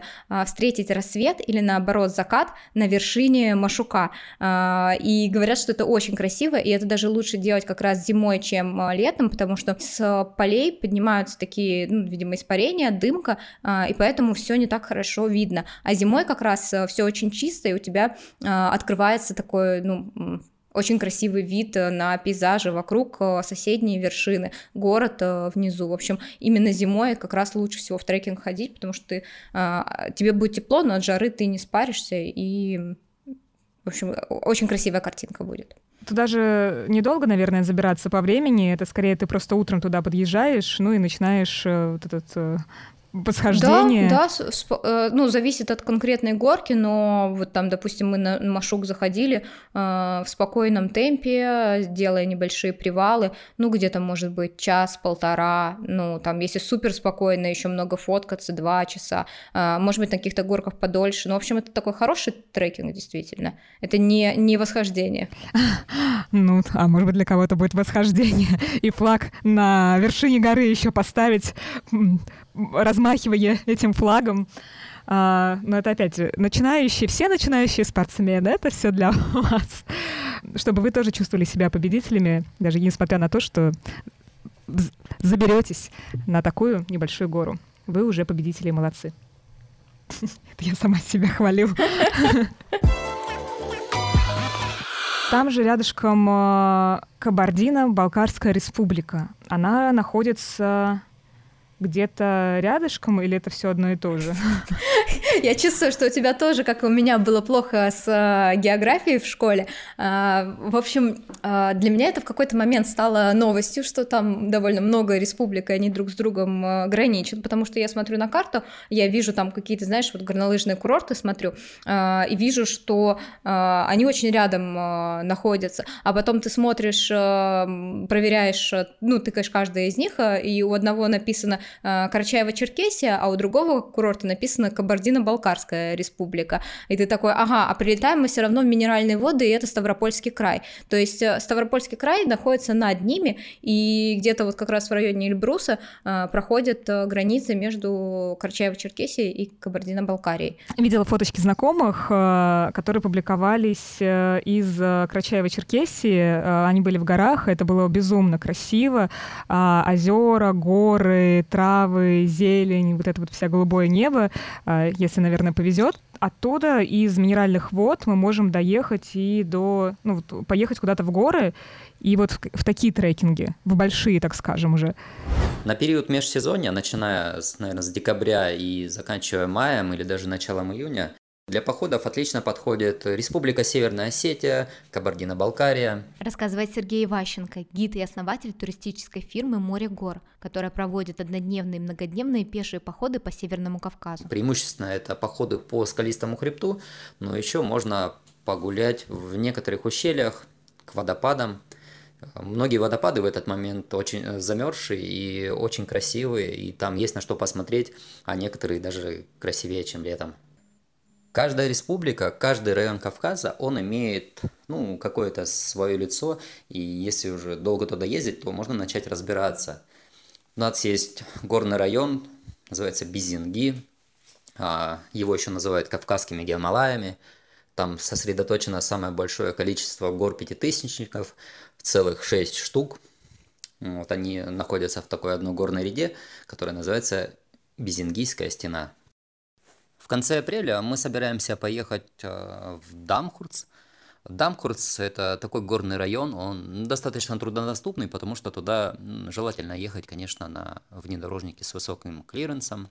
встретить рассвет или наоборот закат на вершине Машука. И говорят, что это очень красиво, и это даже лучше делать как раз зимой, чем летом, потому что с полей поднимаются такие, ну, видимо, испарения, дымка, а, и поэтому все не так хорошо видно. А зимой как раз э, все очень чисто, и у тебя а, открывается такой, ну, очень красивый вид э, на пейзажи вокруг, э, соседние вершины, город внизу. В общем, именно зимой как раз лучше всего в трекинг ходить, потому что ты, а, тебе будет тепло, но от жары ты не спаришься, и, в общем, очень красивая картинка будет. Туда же недолго, наверное, забираться по времени. Это скорее ты просто утром туда подъезжаешь, ну и начинаешь э, вот этот э, восхождение? Да, да, э, ну, зависит от конкретной горки, но вот там, допустим, мы на Машук заходили э, в спокойном темпе, делая небольшие привалы, ну, где-то, может быть, час-полтора, ну, там, если супер спокойно, еще много фоткаться, два часа, э, может быть, на каких-то горках подольше, ну, в общем, это такой хороший трекинг, действительно, это не, не восхождение. <laughs> Ну, а может быть, для кого-то будет восхождение, <laughs> и флаг на вершине горы еще поставить размахивая этим флагом. А, но это опять же начинающие, все начинающие спортсмены, это все для вас. Чтобы вы тоже чувствовали себя победителями, даже несмотря на то, что заберетесь на такую небольшую гору. Вы уже победители молодцы. Это я сама себя хвалю. Там же рядышком а, Кабардино, Балкарская республика. Она находится где-то рядышком или это все одно и то же? <laughs> Я чувствую, что у тебя тоже, как и у меня, было плохо с э, географией в школе. Э, в общем, э, для меня это в какой-то момент стало новостью, что там довольно много республик, и они друг с другом э, граничат, потому что я смотрю на карту, я вижу там какие-то, знаешь, вот горнолыжные курорты смотрю, э, и вижу, что они очень рядом э, находятся, а потом ты смотришь, проверяешь, ну, тыкаешь каждое из них, и у одного написано Карачаево-Черкесия, а у другого курорта написано Кабардино-Балкарская республика. И ты такой, ага, а прилетаем мы все равно в минеральные воды, и это Ставропольский край. То есть э, Ставропольский край находится над ними, и где-то вот как раз в районе Эльбруса э, проходит э, граница между Карачаево-Черкесией и Кабардино-Балкарией. Видела фоточки знакомых, которые публиковались из Карачаева-Черкесии. Они были в горах, это было безумно красиво. А, озера, горы, травы, зелень, вот это вот вся голубое небо. А, если, наверное, повезет. Оттуда из минеральных вод мы можем доехать и до, ну, поехать куда-то в горы и вот в, в такие трекинги, в большие, так скажем, уже. На период межсезонья, начиная, с, наверное, с декабря и заканчивая маем или даже началом июня, для походов отлично подходит Республика Северная Осетия, Кабардино-Балкария. Рассказывает Сергей Иващенко, гид и основатель туристической фирмы «Море гор», которая проводит однодневные и многодневные пешие походы по Северному Кавказу. Преимущественно это походы по скалистому хребту, но еще можно погулять в некоторых ущельях к водопадам. Многие водопады в этот момент очень замерзшие и очень красивые, и там есть на что посмотреть, а некоторые даже красивее, чем летом. Каждая республика, каждый район Кавказа, он имеет ну, какое-то свое лицо, и если уже долго туда ездить, то можно начать разбираться. У нас есть горный район, называется Бизинги, а, его еще называют Кавказскими Гималаями. Там сосредоточено самое большое количество гор-пятитысячников, целых шесть штук. Вот они находятся в такой одной горной ряде, которая называется Бизингийская стена. В конце апреля мы собираемся поехать э, в Дамхурц. Дамхурц – это такой горный район, он достаточно труднодоступный, потому что туда желательно ехать, конечно, на внедорожнике с высоким клиренсом.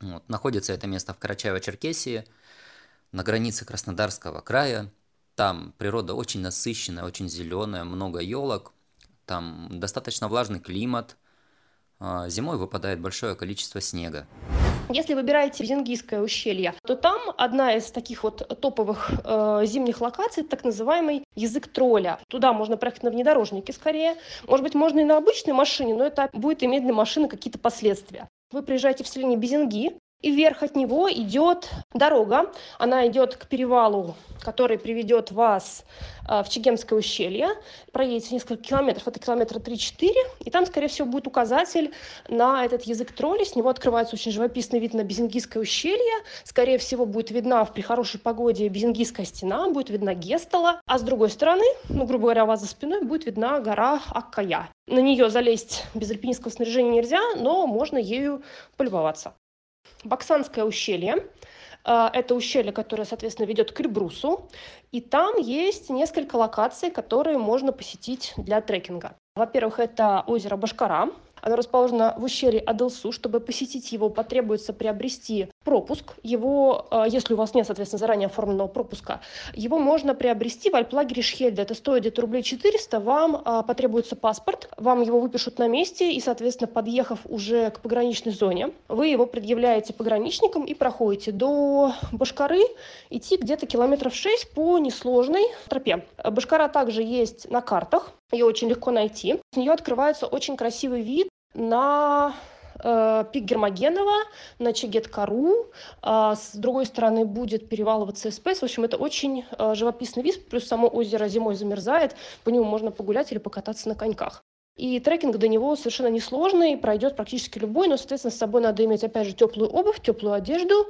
Вот. Находится это место в Карачаево-Черкесии, на границе Краснодарского края. Там природа очень насыщенная, очень зеленая, много елок. Там достаточно влажный климат. А, зимой выпадает большое количество снега. Если выбираете Зингийское ущелье, то там одна из таких вот топовых э, зимних локаций, так называемый язык тролля. Туда можно проехать на внедорожнике скорее. Может быть, можно и на обычной машине, но это будет иметь для машины какие-то последствия. Вы приезжаете в селение Безинги, и вверх от него идет дорога. Она идет к перевалу, который приведет вас а, в Чегемское ущелье. Проедете несколько километров, это километра 3-4, и там, скорее всего, будет указатель на этот язык тролли. С него открывается очень живописный вид на Безингийское ущелье. Скорее всего, будет видна при хорошей погоде Безингийская стена, будет видна Гестала. А с другой стороны, ну, грубо говоря, у вас за спиной будет видна гора Аккая. На нее залезть без альпинистского снаряжения нельзя, но можно ею полюбоваться. Баксанское ущелье. А, это ущелье, которое, соответственно, ведет к Эльбрусу. И там есть несколько локаций, которые можно посетить для трекинга. Во-первых, это озеро Башкара, оно расположено в ущелье Адылсу. Чтобы посетить его, потребуется приобрести пропуск. Его, э, если у вас нет, соответственно, заранее оформленного пропуска, его можно приобрести в альплагере Шхельде. Это стоит где-то рублей 400. Вам э, потребуется паспорт, вам его выпишут на месте, и, соответственно, подъехав уже к пограничной зоне, вы его предъявляете пограничникам и проходите до Башкары, идти где-то километров 6 по несложной тропе. Башкара также есть на картах, ее очень легко найти. С нее открывается очень красивый вид на э, пик Гермогенова, на Чегет-Кару. Э, с другой стороны будет перевалываться СПС. В общем, это очень э, живописный вид. Плюс само озеро зимой замерзает. По нему можно погулять или покататься на коньках. И трекинг до него совершенно несложный, пройдет практически любой, но, соответственно, с собой надо иметь, опять же, теплую обувь, теплую одежду,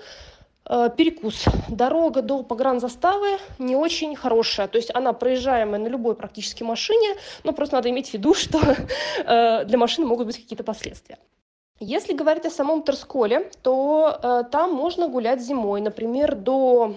перекус. Дорога до погранзаставы не очень хорошая. То есть она проезжаемая на любой практически машине, но просто надо иметь в виду, <laughs> что э, для машины могут быть какие-то последствия. Если говорить о самом Терсколе, то э, там можно гулять зимой, например, до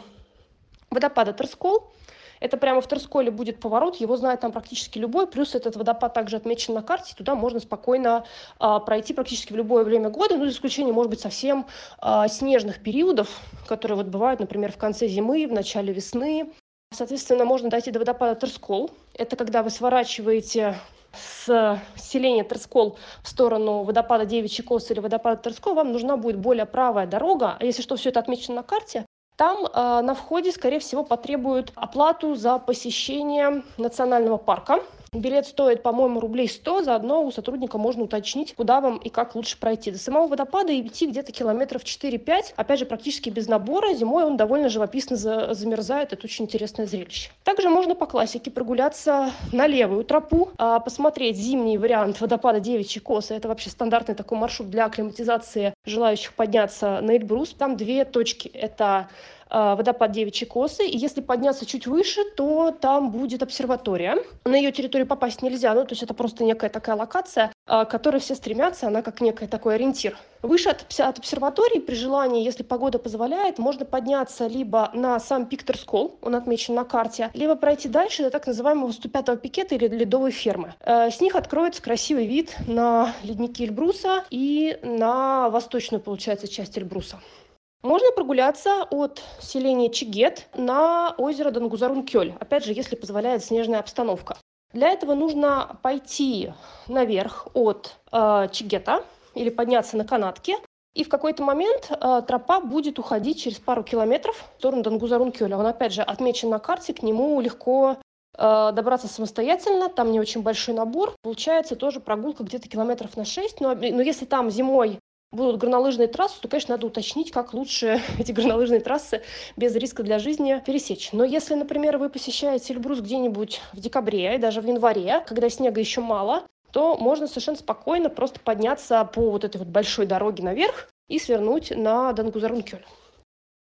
водопада Терскол. Это прямо в Терсколе будет поворот, его знает там практически любой, плюс этот водопад также отмечен на карте, туда можно спокойно а, пройти практически в любое время года, ну, за исключением, может быть, совсем а, снежных периодов, которые вот бывают, например, в конце зимы, в начале весны. Соответственно, можно дойти до водопада Терскол. Это когда вы сворачиваете с селения Терскол в сторону водопада Девичий Кос или водопада Терскол, вам нужна будет более правая дорога. А если что, все это отмечено на карте, там э, на входе, скорее всего, потребуют оплату за посещение национального парка. Билет стоит, по-моему, рублей 100. Заодно у сотрудника можно уточнить, куда вам и как лучше пройти. До самого водопада идти где-то километров 4-5. Опять же, практически без набора. Зимой он довольно живописно замерзает. Это очень интересное зрелище. Также можно по классике прогуляться на левую тропу, а, посмотреть зимний вариант водопада Девичьи косы. Это вообще стандартный такой маршрут для акклиматизации желающих подняться на Эльбрус. Там две точки. Это водопад Девичьи косы. И если подняться чуть выше, то там будет обсерватория. На ее территорию попасть нельзя, ну, то есть это просто некая такая локация, а, к которой все стремятся, она как некий такой ориентир. Выше от, от обсерватории, при желании, если погода позволяет, можно подняться либо на сам пик Терскол, он отмечен на карте, либо пройти дальше до так называемого 105-го пикета или ледовой фермы. Э, с них откроется красивый вид на ледники Эльбруса и на восточную, получается, часть Эльбруса. Можно прогуляться от селения Чигет на озеро Дангузарун-Кёль, опять же, если позволяет снежная обстановка. Для этого нужно пойти наверх от э, Чигета или подняться на канатке, и в какой-то момент э, тропа будет уходить через пару километров в сторону Дангузарун-Кёля. Он, опять же, отмечен на карте, к нему легко э, добраться самостоятельно, там не очень большой набор. Получается тоже прогулка где-то километров на 6, но, но если там зимой будут горнолыжные трассы, то, конечно, надо уточнить, как лучше <laughs> эти горнолыжные трассы без риска для жизни пересечь. Но если, например, вы посещаете Эльбрус где-нибудь в декабре и даже в январе, когда снега еще мало, то можно совершенно спокойно просто подняться по вот этой вот большой дороге наверх и свернуть на Дангузарункёль.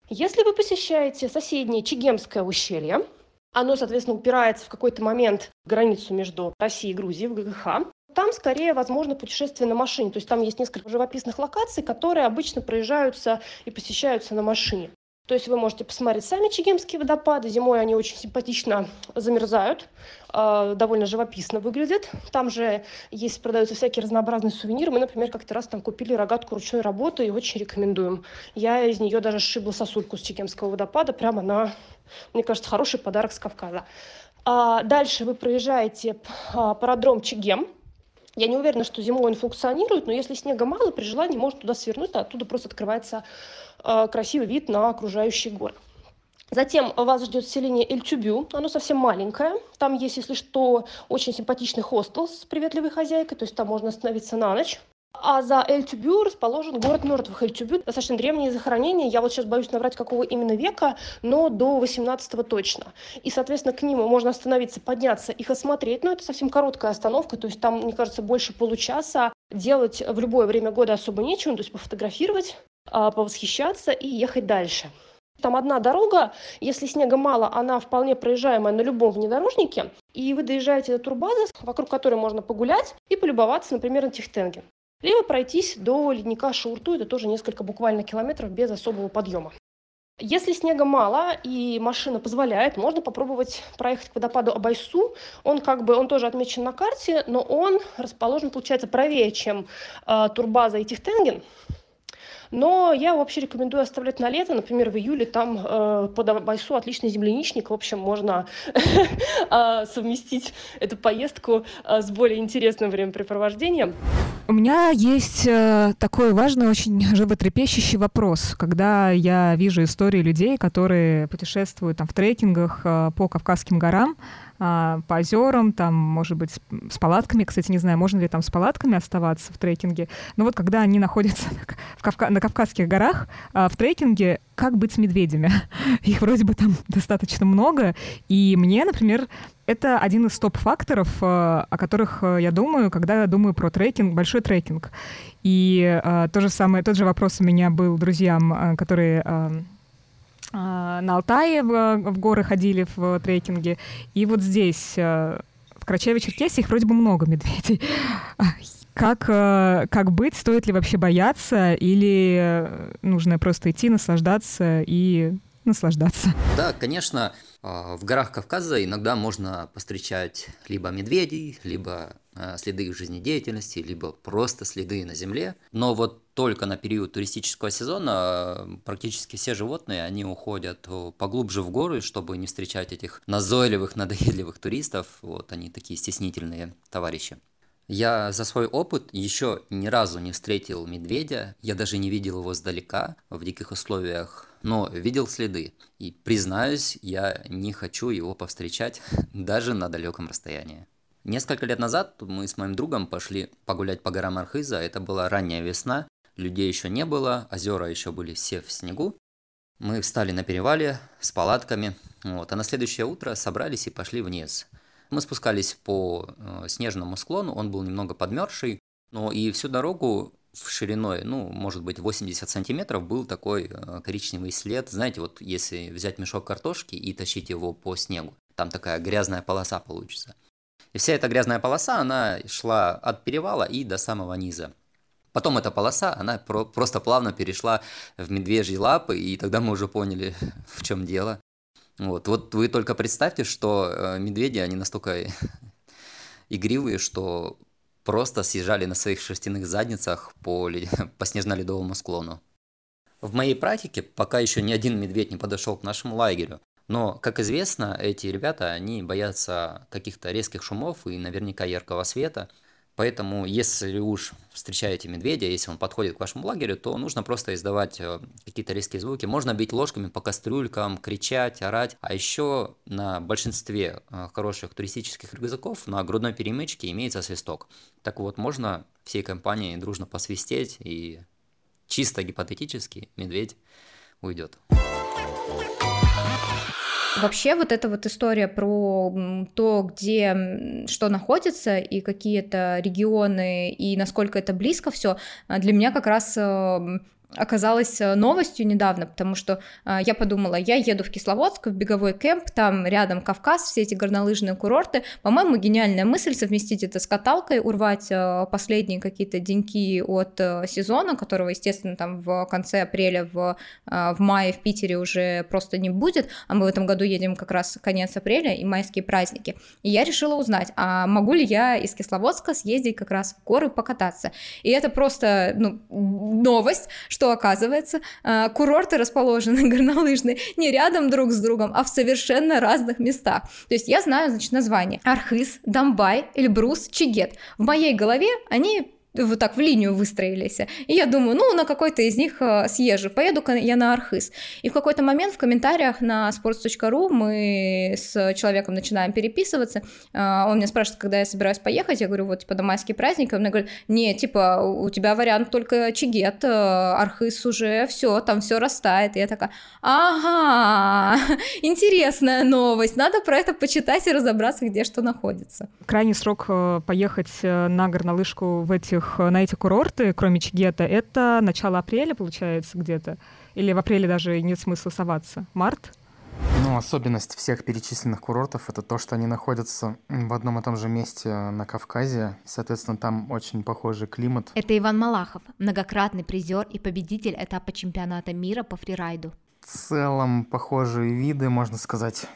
Если вы посещаете соседнее Чигемское ущелье, оно, соответственно, упирается в какой-то момент в границу между Россией и Грузией, в ГГХ. Там скорее возможно путешествие на машине. То есть там есть несколько живописных локаций, которые обычно проезжаются и посещаются на машине. То есть вы можете посмотреть сами Чегемские водопады. Зимой они очень симпатично замерзают, э, довольно живописно выглядят. Там же есть, продаются всякие разнообразные сувениры. Мы, например, как-то раз там купили рогатку ручной работы и очень рекомендуем. Я из нее даже сшибла сосульку с Чегемского водопада прямо на, мне кажется, хороший подарок с Кавказа. А дальше вы проезжаете пародром Чегем, я не уверена, что зимой он функционирует, но если снега мало, при желании можно туда свернуть, а оттуда просто открывается э, красивый вид на окружающие горы. Затем вас ждет селение Эль-Тюбю. Оно совсем маленькое. Там есть, если что, очень симпатичный хостел с приветливой хозяйкой. То есть там можно остановиться на ночь. А за Эль-Тюбю расположен город мертвых Эль-Тюбю. Достаточно древние захоронения. Я вот сейчас боюсь наврать, какого именно века, но до 18-го точно. И, соответственно, к ним можно остановиться, подняться, их осмотреть. Но это совсем короткая остановка, то есть там, мне кажется, больше получаса. Делать в любое время года особо нечего, то есть пофотографировать, а, повосхищаться и ехать дальше. Там одна дорога, если снега мало, она вполне проезжаемая на любом внедорожнике, и вы доезжаете до турбазы, вокруг которой можно погулять и полюбоваться, например, на Тихтенген либо пройтись до ледника Шурту, это тоже несколько буквально километров без особого подъема. Если снега мало и машина позволяет, можно попробовать проехать к водопаду Абайсу. Он как бы, он тоже отмечен на карте, но он расположен, получается, правее, чем э, Турбаза и Тихтенген. Но я вообще рекомендую оставлять на лето, например, в июле там э, под Байсу отличный земляничник, в общем, можно <laughs> э, совместить эту поездку э, с более интересным времяпрепровождением. У меня есть э, такой важный, очень <laughs> животрепещущий вопрос. Когда я вижу истории людей, которые путешествуют там, в трекингах по Кавказским горам, а, по озерам, там, может быть, с палатками. Кстати, не знаю, можно ли там с палатками оставаться в трекинге. Но вот когда они находятся <laughs> в Кавка... на Кавказских горах а, в трекинге, как быть с медведями? <laughs> Их вроде бы там <laughs> достаточно много. И мне, например, это один из топ-факторов, а, о которых я думаю, когда я думаю про трекинг, большой трекинг. И то же самое, тот же вопрос у меня был друзьям, которые на Алтае в, в горы ходили в трекинге. И вот здесь, э, в Крачеве-Черкесии, их вроде бы много медведей. <laughs> Как, э, как быть? Стоит ли вообще бояться? Или нужно просто идти, наслаждаться и наслаждаться. Да, конечно, а, в горах Кавказа иногда можно постречать либо медведей, либо а, следы их жизнедеятельности, либо просто следы на земле. Но вот только на период туристического сезона а, практически все животные, они уходят поглубже в горы, чтобы не встречать этих назойливых, <laughs> надоедливых туристов. Вот они такие стеснительные товарищи. Я за свой опыт еще ни разу не встретил медведя, я даже не видел его сдалека в диких условиях, но видел следы. И признаюсь, я не хочу его повстречать <laughs> даже на далеком расстоянии. Несколько лет назад мы с моим другом пошли погулять по горам Архиза. Это была ранняя весна, людей еще не было, озера еще были все в снегу. Мы встали на перевале с палатками, вот, а на следующее утро собрались и пошли вниз – мы спускались по э, снежному склону, он был немного подмерзший, но и всю дорогу в шириной, ну, может быть, 80 сантиметров был такой э, коричневый след. Знаете, вот если взять мешок картошки и тащить его по снегу, там такая грязная полоса получится. И вся эта грязная полоса, она шла от перевала и до самого низа. Потом эта полоса, она про- просто плавно перешла в медвежьи лапы, и тогда мы уже поняли, <laughs> в чем дело. Вот, вот вы только представьте, что э, медведи, они настолько <laughs> игривые, что просто съезжали на своих шерстяных задницах по, <laughs> по снежно-ледовому склону. В моей практике пока еще ни один медведь не подошел к нашему лагерю, но, как известно, эти ребята, они боятся каких-то резких шумов и наверняка яркого света – Поэтому, если уж встречаете медведя, если он подходит к вашему лагерю, то нужно просто издавать э, какие-то резкие звуки. Можно бить ложками по кастрюлькам, кричать, орать. А еще на большинстве э, хороших туристических рюкзаков на грудной перемычке имеется свисток. Так вот, можно всей компанией дружно посвистеть, и чисто гипотетически медведь уйдет. Вообще вот эта вот история про то, где что находится и какие-то регионы и насколько это близко все, а, для меня как раз оказалась э, новостью недавно, потому что э, я подумала, я еду в Кисловодск, в беговой кемп, там рядом Кавказ, все эти горнолыжные курорты. По-моему, гениальная мысль совместить это с каталкой, урвать э, последние какие-то деньки от э, сезона, которого, естественно, там в конце апреля, в, э, в мае в Питере уже просто не будет, а мы в этом году едем как раз конец апреля и майские праздники. И я решила узнать, а могу ли я из Кисловодска съездить как раз в горы покататься. И это просто ну, новость, оказывается, э, курорты расположены <laughs> горнолыжные не рядом друг с другом, а в совершенно разных местах. То есть я знаю, значит, название. Архыз, Дамбай, Эльбрус, Чигет. В моей голове они вот так в линию выстроились. И я думаю, ну, на какой-то из них э, съезжу, поеду я на Архыз. И в какой-то момент в комментариях на sports.ru мы с человеком начинаем переписываться. Э, он меня спрашивает, когда я собираюсь поехать. Я говорю, вот, типа, до майские праздники. Он мне говорит, не, типа, у тебя вариант только Чигет, э, Архыз уже все, там все растает. И я такая, ага, <laughs> интересная новость, надо про это почитать и разобраться, где что находится. Крайний срок поехать на горнолыжку в эти этих, на эти курорты, кроме Чигета, это начало апреля, получается, где-то? Или в апреле даже нет смысла соваться? Март? Ну, особенность всех перечисленных курортов это то, что они находятся в одном и том же месте на Кавказе. Соответственно, там очень похожий климат. Это Иван Малахов, многократный призер и победитель этапа чемпионата мира по фрирайду. В целом похожие виды, можно сказать.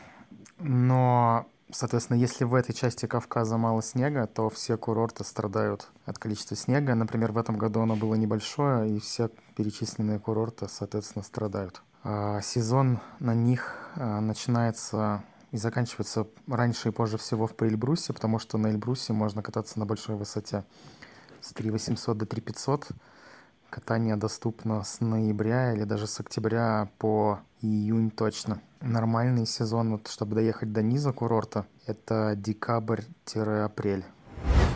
Но Соответственно, если в этой части Кавказа мало снега, то все курорты страдают от количества снега. Например, в этом году оно было небольшое, и все перечисленные курорты, соответственно, страдают. А сезон на них а, начинается и заканчивается раньше и позже всего в Эльбрусе, потому что на Эльбрусе можно кататься на большой высоте с 3800 до 3500. Катание доступно с ноября или даже с октября по июнь точно. Нормальный сезон, вот, чтобы доехать до низа курорта, это декабрь-апрель.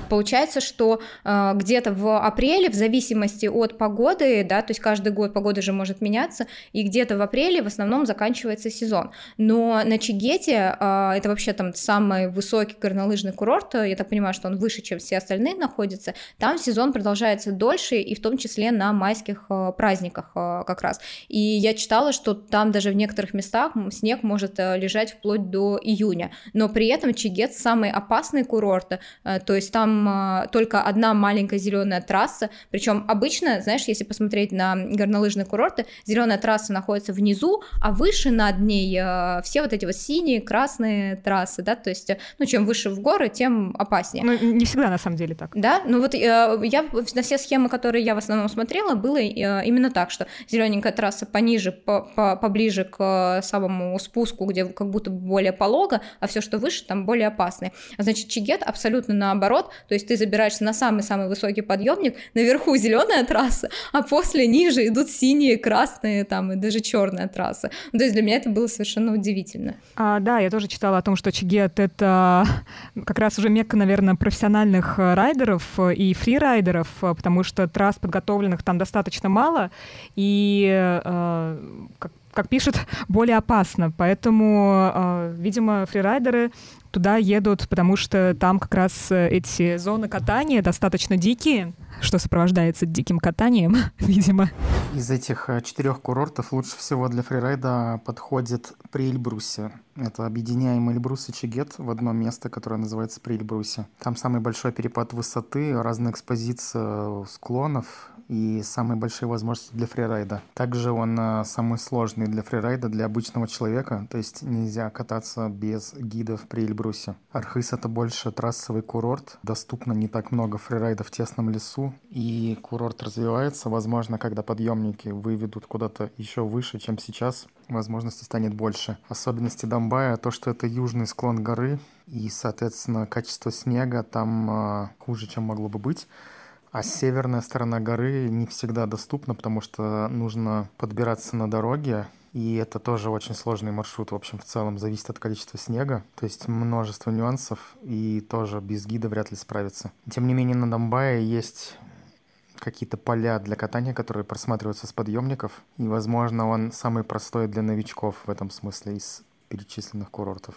Получается, что э, где-то в апреле, в зависимости от погоды, да, то есть каждый год погода же может меняться, и где-то в апреле в основном заканчивается сезон. Но на Чигете, э, это вообще там самый высокий горнолыжный курорт, я так понимаю, что он выше, чем все остальные находится, там сезон продолжается дольше, и в том числе на майских э, праздниках э, как раз. И я читала, что там даже в некоторых местах снег может э, лежать вплоть до июня, но при этом Чигет самый опасный курорт, э, то есть там там э, только одна маленькая зеленая трасса, причем обычно, знаешь, если посмотреть на горнолыжные курорты, зеленая трасса находится внизу, а выше над ней э, все вот эти вот синие, красные трассы, да, то есть, ну, чем выше в горы, тем опаснее. Ну, не всегда на самом деле так. Да, ну вот э, я на все схемы, которые я в основном смотрела, было э, именно так, что зелененькая трасса пониже, по, по, поближе к самому спуску, где как будто более полого, а все, что выше, там более опасные. А значит, Чигет абсолютно наоборот, то есть ты забираешься на самый-самый высокий подъемник, наверху зеленая трасса, а после ниже идут синие, красные, там и даже черная трасса. Ну, то есть для меня это было совершенно удивительно. А, да, я тоже читала о том, что Чигет это как раз уже мекка, наверное, профессиональных э, райдеров и фрирайдеров, э, потому что трасс подготовленных там достаточно мало, и э, как как пишут, <laughs> более опасно. Поэтому, э, видимо, фрирайдеры туда едут, потому что там как раз эти зоны катания достаточно дикие, что сопровождается диким катанием, <laughs> видимо. Из этих четырех курортов лучше всего для фрирайда подходит при Эльбрусе. Это объединяем Эльбрус и Чигет в одно место, которое называется при Эльбрусе. Там самый большой перепад высоты, разная экспозиция склонов, и самые большие возможности для фрирайда. Также он э, самый сложный для фрирайда для обычного человека, то есть нельзя кататься без гидов при Эльбрусе. Архыз — это больше трассовый курорт, доступно не так много фрирайдов в тесном лесу, и курорт развивается, возможно, когда подъемники выведут куда-то еще выше, чем сейчас, возможностей станет больше. Особенности Домбая — то, что это южный склон горы, и, соответственно, качество снега там э, хуже, чем могло бы быть. А северная сторона горы не всегда доступна, потому что нужно подбираться на дороге, и это тоже очень сложный маршрут. В общем, в целом зависит от количества снега. То есть множество нюансов, и тоже без гида вряд ли справиться. Тем не менее, на Домбае есть какие-то поля для катания, которые просматриваются с подъемников. И, возможно, он самый простой для новичков в этом смысле из перечисленных курортов.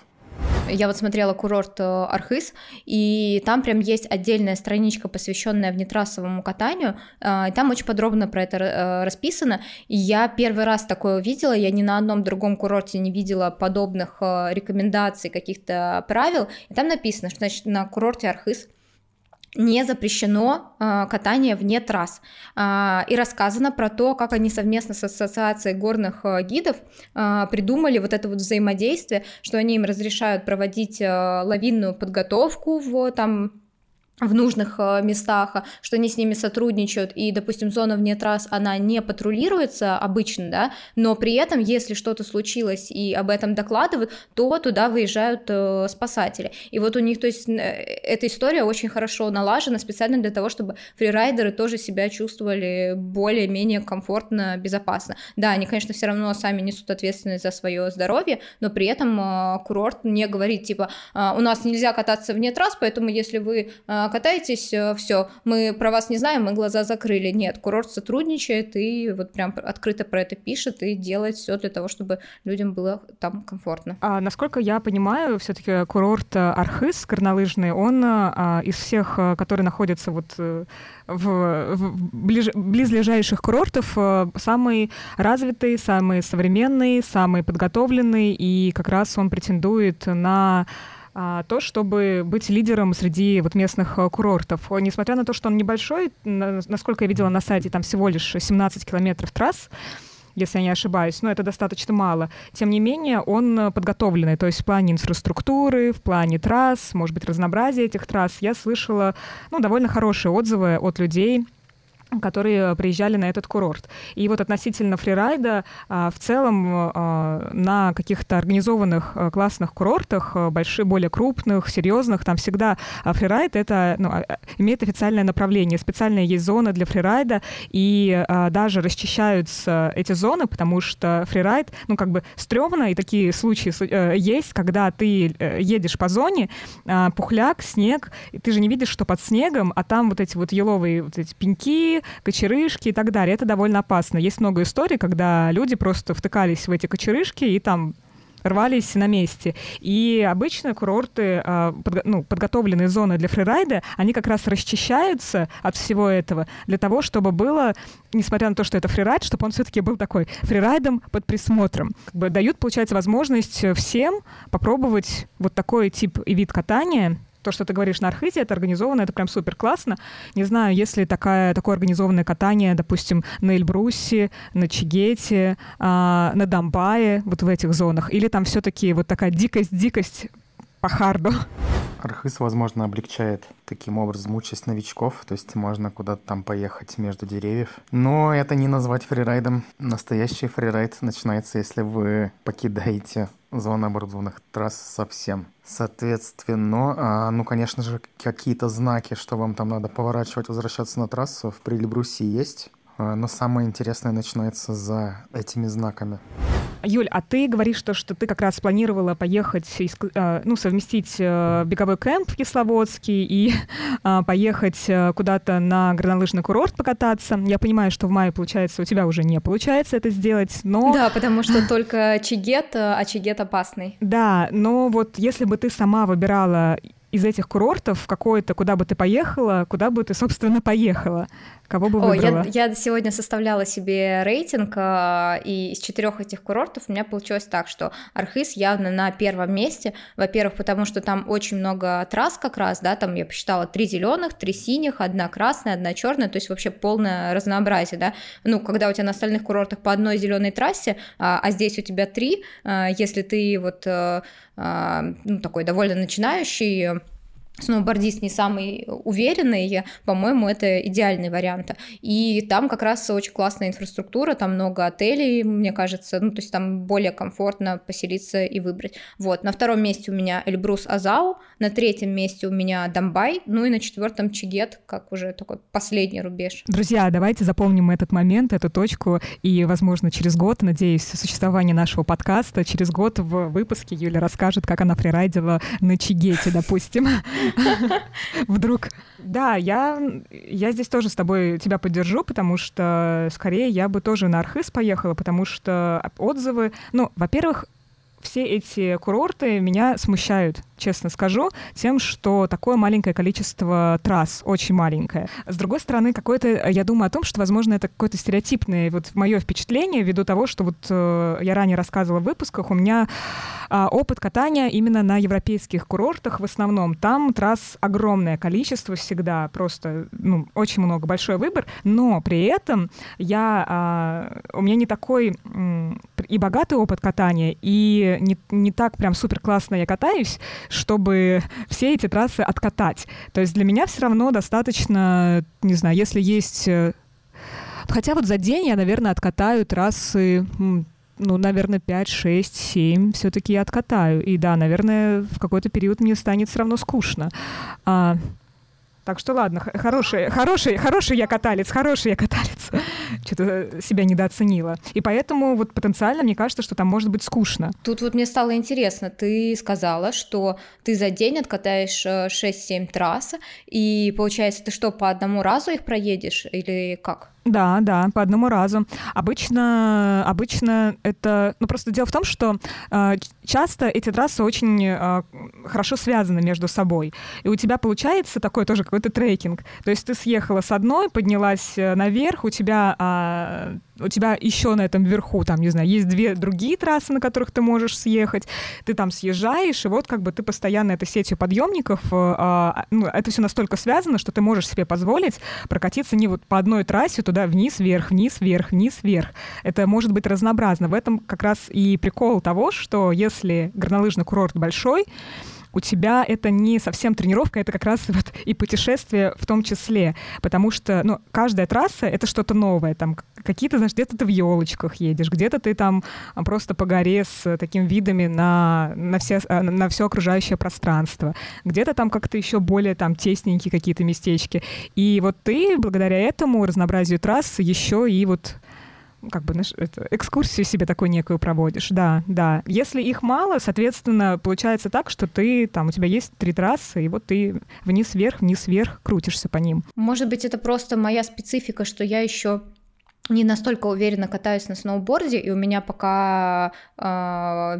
Я вот смотрела курорт э, Архыз, и там прям есть отдельная страничка, посвященная внетрассовому катанию, э, и там очень подробно про это э, расписано. И я первый раз такое увидела, я ни на одном другом курорте не видела подобных рекомендаций, каких-то правил. И там написано, что значит, на курорте Архыз не запрещено э, катание вне трасс. Э, и рассказано про то, как они совместно с Ассоциацией горных э, гидов э, придумали вот это вот взаимодействие, что они им разрешают проводить э, лавинную подготовку в там в нужных э, местах, что они с ними сотрудничают, и, допустим, зона вне трасс, она не патрулируется обычно, да, но при этом, если что-то случилось и об этом докладывают, то туда выезжают э, спасатели. И вот у них, то есть, э, эта история очень хорошо налажена специально для того, чтобы фрирайдеры тоже себя чувствовали более-менее комфортно, безопасно. Да, они, конечно, все равно сами несут ответственность за свое здоровье, но при этом э, курорт не говорит, типа, э, у нас нельзя кататься вне трасс, поэтому если вы э, катаетесь, э, все, мы про вас не знаем, мы глаза закрыли. Нет, курорт сотрудничает и вот прям открыто про это пишет и делает все для того, чтобы людям было там комфортно. А, насколько я понимаю, все-таки курорт э, Архыз горнолыжный, он а, из всех, э, которые находятся вот в, в ближ, близлежащих курортов, самый развитый, самый современный, самый подготовленный, и как раз он претендует на то, чтобы быть лидером среди вот местных а, курортов. Несмотря на то, что он небольшой, насколько я видела на сайте, там всего лишь 17 километров трасс, если я не ошибаюсь, но это достаточно мало. Тем не менее, он подготовленный, то есть в плане инфраструктуры, в плане трасс, может быть, разнообразия этих трасс. Я слышала ну, довольно хорошие отзывы от людей, которые приезжали на этот курорт. И вот относительно фрирайда, а, в целом а, на каких-то организованных а, классных курортах, больших, более крупных, серьезных, там всегда фрирайд это ну, имеет официальное направление, специальная есть зона для фрирайда, и даже расчищаются эти зоны, потому что фрирайд, ну как бы стрёмно, и такие случаи э, есть, когда ты э, едешь по зоне, пухляк, снег, и ты же не видишь, что под снегом, а там вот эти вот еловые вот эти пеньки, кочерышки и так далее. Это довольно опасно. Есть много историй, когда люди просто втыкались в эти кочерышки и там рвались на месте. И обычно курорты, а, ну, подготовленные зоны для фрирайда, они как раз расчищаются от всего этого для того, чтобы было, несмотря на то, что это фрирайд, чтобы он все-таки был такой фрирайдом под присмотром. Как бы дают, получается, возможность всем попробовать вот такой тип и вид катания, то, что ты говоришь на Архите, это организовано, это прям супер классно. Не знаю, если такая, такое организованное катание, допустим, на Эльбрусе, на Чигете, а, на Дамбае, вот в этих зонах, или там все-таки вот такая дикость-дикость по харду. Архыз, возможно, облегчает таким образом участь новичков, то есть можно куда-то там поехать между деревьев. Но это не назвать фрирайдом. Настоящий фрирайд начинается, если вы покидаете зону оборудованных трасс совсем. Соответственно, а, ну, конечно же, какие-то знаки, что вам там надо поворачивать, возвращаться на трассу в Прилебрусе есть. А, но самое интересное начинается за этими знаками. Юль, а ты говоришь, то, что ты как раз планировала поехать, а, ну, совместить э, беговой кемп в Кисловодске и <laughs> поехать э, куда-то на горнолыжный курорт покататься. Я понимаю, что в мае, получается, у тебя уже не получается это сделать, но... <laughs> Да, потому что только Чигет, а Чигет опасный. Да, но вот если бы ты сама выбирала из этих курортов какой-то, куда бы ты поехала, куда бы ты, собственно, поехала? Кого бы выбрала? О, я, я сегодня составляла себе рейтинг, а, и из четырех этих курортов у меня получилось так, что Архыз явно на первом месте. Во-первых, потому что там очень много трасс как раз, да, там я посчитала три зеленых, три синих, одна красная, одна черная, то есть вообще полное разнообразие, да. Ну, когда у тебя на остальных курортах по одной зеленой трассе, а, а здесь у тебя три, а, если ты вот ну, такой довольно начинающий сноубордист не самый уверенный, по-моему, это идеальный вариант. И там как раз очень классная инфраструктура, там много отелей, мне кажется, ну, то есть там более комфортно поселиться и выбрать. Вот, на втором месте у меня Эльбрус Азау, на третьем месте у меня Дамбай, ну и на четвертом Чигет, как уже такой последний рубеж. Друзья, давайте запомним этот момент, эту точку, и, возможно, через год, надеюсь, существование нашего подкаста, через год в выпуске Юля расскажет, как она фрирайдила на Чигете, допустим. <laughs> <laughs> Вдруг. Да, я, я здесь тоже с тобой тебя поддержу, потому что скорее я бы тоже на Архыз поехала, потому что отзывы... Ну, во-первых, все эти курорты меня смущают, честно скажу, тем, что такое маленькое количество трасс, очень маленькое. С другой стороны, какое-то, я думаю о том, что, возможно, это какое-то стереотипное вот мое впечатление ввиду того, что вот э, я ранее рассказывала в выпусках, у меня а, опыт катания именно на европейских курортах в основном. Там трасс огромное количество всегда, просто ну, очень много, большой выбор, но при этом я, а, у меня не такой и богатый опыт катания, и не, не так прям супер классно я катаюсь, чтобы все эти трассы откатать. То есть для меня все равно достаточно, не знаю, если есть э, Хотя вот за день я, наверное, откатаю трассы ну, наверное, 5, 6, 7 все-таки я откатаю. И да, наверное, в какой-то период мне станет все равно скучно. А, так что ладно, хороший, хороший, хороший я каталец, хороший я каталец. <laughs> Что-то себя недооценила. И поэтому вот потенциально мне кажется, что там может быть скучно. Тут вот мне стало интересно, ты сказала, что ты за день откатаешь 6-7 э, трасс, и получается, ты что, по одному разу их проедешь или как? Да, да, по одному разу. Обычно, обычно это... Ну, просто дело в том, что э, часто эти трассы очень э, хорошо связаны между собой. И у тебя получается такой тоже какой-то трекинг. То есть ты съехала с одной, поднялась э, наверх, у тебя э, у тебя еще на этом верху, там, не знаю, есть две другие трассы, на которых ты можешь съехать, ты там съезжаешь, и вот как бы ты постоянно этой сетью подъемников, э, а, ну, это все настолько связано, что ты можешь себе позволить прокатиться не вот по одной трассе туда вниз, вверх, вниз, вверх, вниз, вверх. Это может быть разнообразно. В этом как раз и прикол того, что если горнолыжный курорт большой, у тебя это не совсем тренировка, это как раз вот и путешествие в том числе, потому что, ну, каждая трасса — это что-то новое, там какие-то, знаешь, где-то ты в елочках едешь, где-то ты там а, просто по горе с такими видами на, на, все, а, на все окружающее пространство, где-то там как-то еще более там тесненькие какие-то местечки. И вот ты благодаря этому разнообразию трасс еще и вот как бы это, экскурсию себе такую некую проводишь, да, да. Если их мало, соответственно, получается так, что ты там, у тебя есть три трассы, и вот ты вниз-вверх, вниз-вверх крутишься по ним. Может быть, это просто моя специфика, что я еще не настолько уверенно катаюсь на сноуборде, и у меня пока э,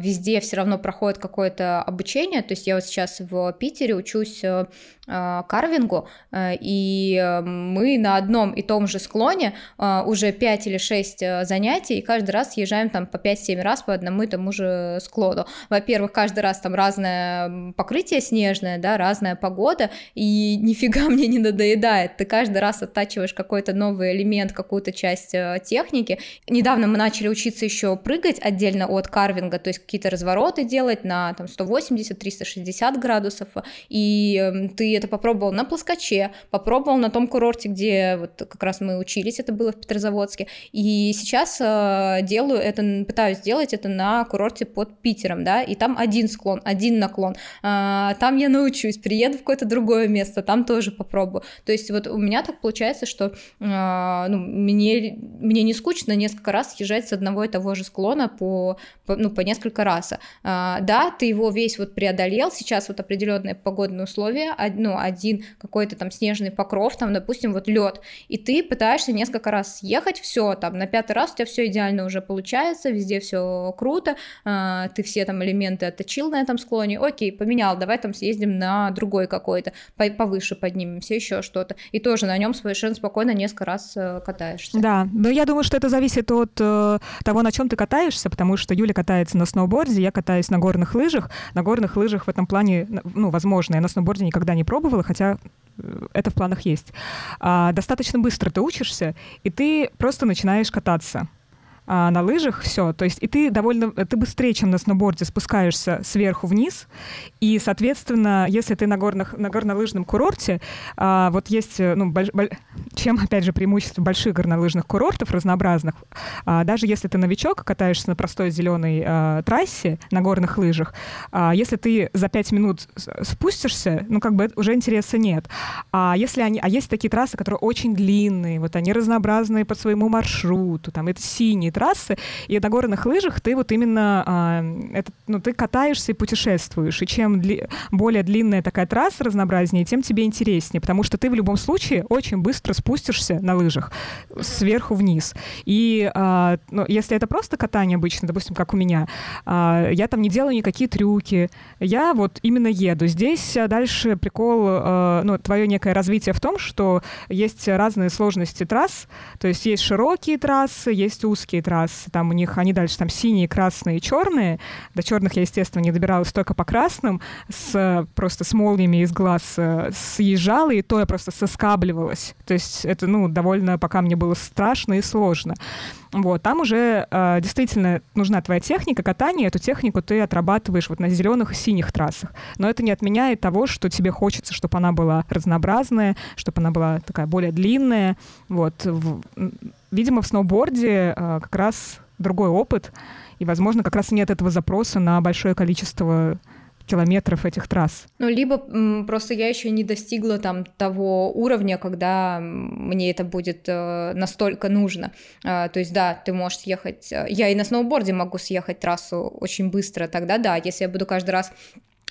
везде все равно проходит какое-то обучение. То есть я вот сейчас в Питере учусь э, карвингу, э, и мы на одном и том же склоне э, уже 5 или 6 э, занятий, и каждый раз съезжаем там по 5-7 раз по одному и тому же склону. Во-первых, каждый раз там разное покрытие снежное, да, разная погода, и <laughs> нифига мне не надоедает. Ты каждый раз оттачиваешь какой-то новый элемент, какую-то часть Э, техники. Недавно мы начали учиться еще прыгать отдельно от карвинга, то есть какие-то развороты делать на там 180-360 градусов, и эм, ты это попробовал на плоскоче, попробовал на том курорте, где вот как раз мы учились, это было в Петрозаводске, и сейчас э, делаю это, пытаюсь сделать это на курорте под Питером, да, и там один склон, один наклон, э, там я научусь, приеду в какое-то другое место, там тоже попробую. То есть вот у меня так получается, что э, ну, мне мне не скучно несколько раз езжать с одного и того же склона по, по ну, по несколько раз. А, да, ты его весь вот преодолел, сейчас вот определенные погодные условия, ну, один какой-то там снежный покров, там, допустим, вот лед, и ты пытаешься несколько раз съехать, все, там, на пятый раз у тебя все идеально уже получается, везде все круто, а, ты все там элементы отточил на этом склоне, окей, поменял, давай там съездим на другой какой-то, повыше поднимемся, еще что-то, и тоже на нем совершенно спокойно несколько раз э, катаешься. Да, но я думаю, что это зависит от э, того, на чем ты катаешься, потому что Юля катается на сноуборде, я катаюсь на горных лыжах. На горных лыжах в этом плане, ну, возможно, я на сноуборде никогда не пробовала, хотя э, это в планах есть. А, достаточно быстро ты учишься, и ты просто начинаешь кататься а, на лыжах, все. То есть и ты довольно, ты быстрее, чем на сноуборде, спускаешься сверху вниз, и, соответственно, если ты на, горных, на горнолыжном курорте, а, вот есть, ну, больш, боль, чем, опять же, преимущество больших горнолыжных курортов разнообразных, а, даже если ты новичок, катаешься на простой зеленой а, трассе на горных лыжах, а, если ты за пять минут спустишься, ну, как бы уже интереса нет. А если они, а есть такие трассы, которые очень длинные, вот они разнообразные по своему маршруту, там, это трассы, и на горных лыжах ты вот именно, а, это, ну, ты катаешься и путешествуешь, и чем дли, более длинная такая трасса разнообразнее, тем тебе интереснее, потому что ты в любом случае очень быстро спустишься на лыжах сверху вниз. И а, ну, если это просто катание обычно, допустим, как у меня, а, я там не делаю никакие трюки, я вот именно еду. Здесь дальше прикол, а, ну, твое некое развитие в том, что есть разные сложности трасс, то есть есть широкие трассы, есть узкие трассы, там у них, они дальше там синие, красные, черные. До черных я, естественно, не добиралась только по красным, с, просто с молниями из глаз э, съезжала, и то я просто соскабливалась. То есть это, ну, довольно пока мне было страшно и сложно. Вот, там уже э, действительно нужна твоя техника катания, эту технику ты отрабатываешь вот на зеленых и синих трассах. Но это не отменяет того, что тебе хочется, чтобы она была разнообразная, чтобы она была такая более длинная. Вот, в, видимо, в сноуборде э, как раз другой опыт, и, возможно, как раз нет этого запроса на большое количество километров этих трасс. Ну, либо просто я еще не достигла там того уровня, когда мне это будет э, настолько нужно. Э, то есть, да, ты можешь съехать... Э, я и на сноуборде могу съехать трассу очень быстро, тогда да, если я буду каждый раз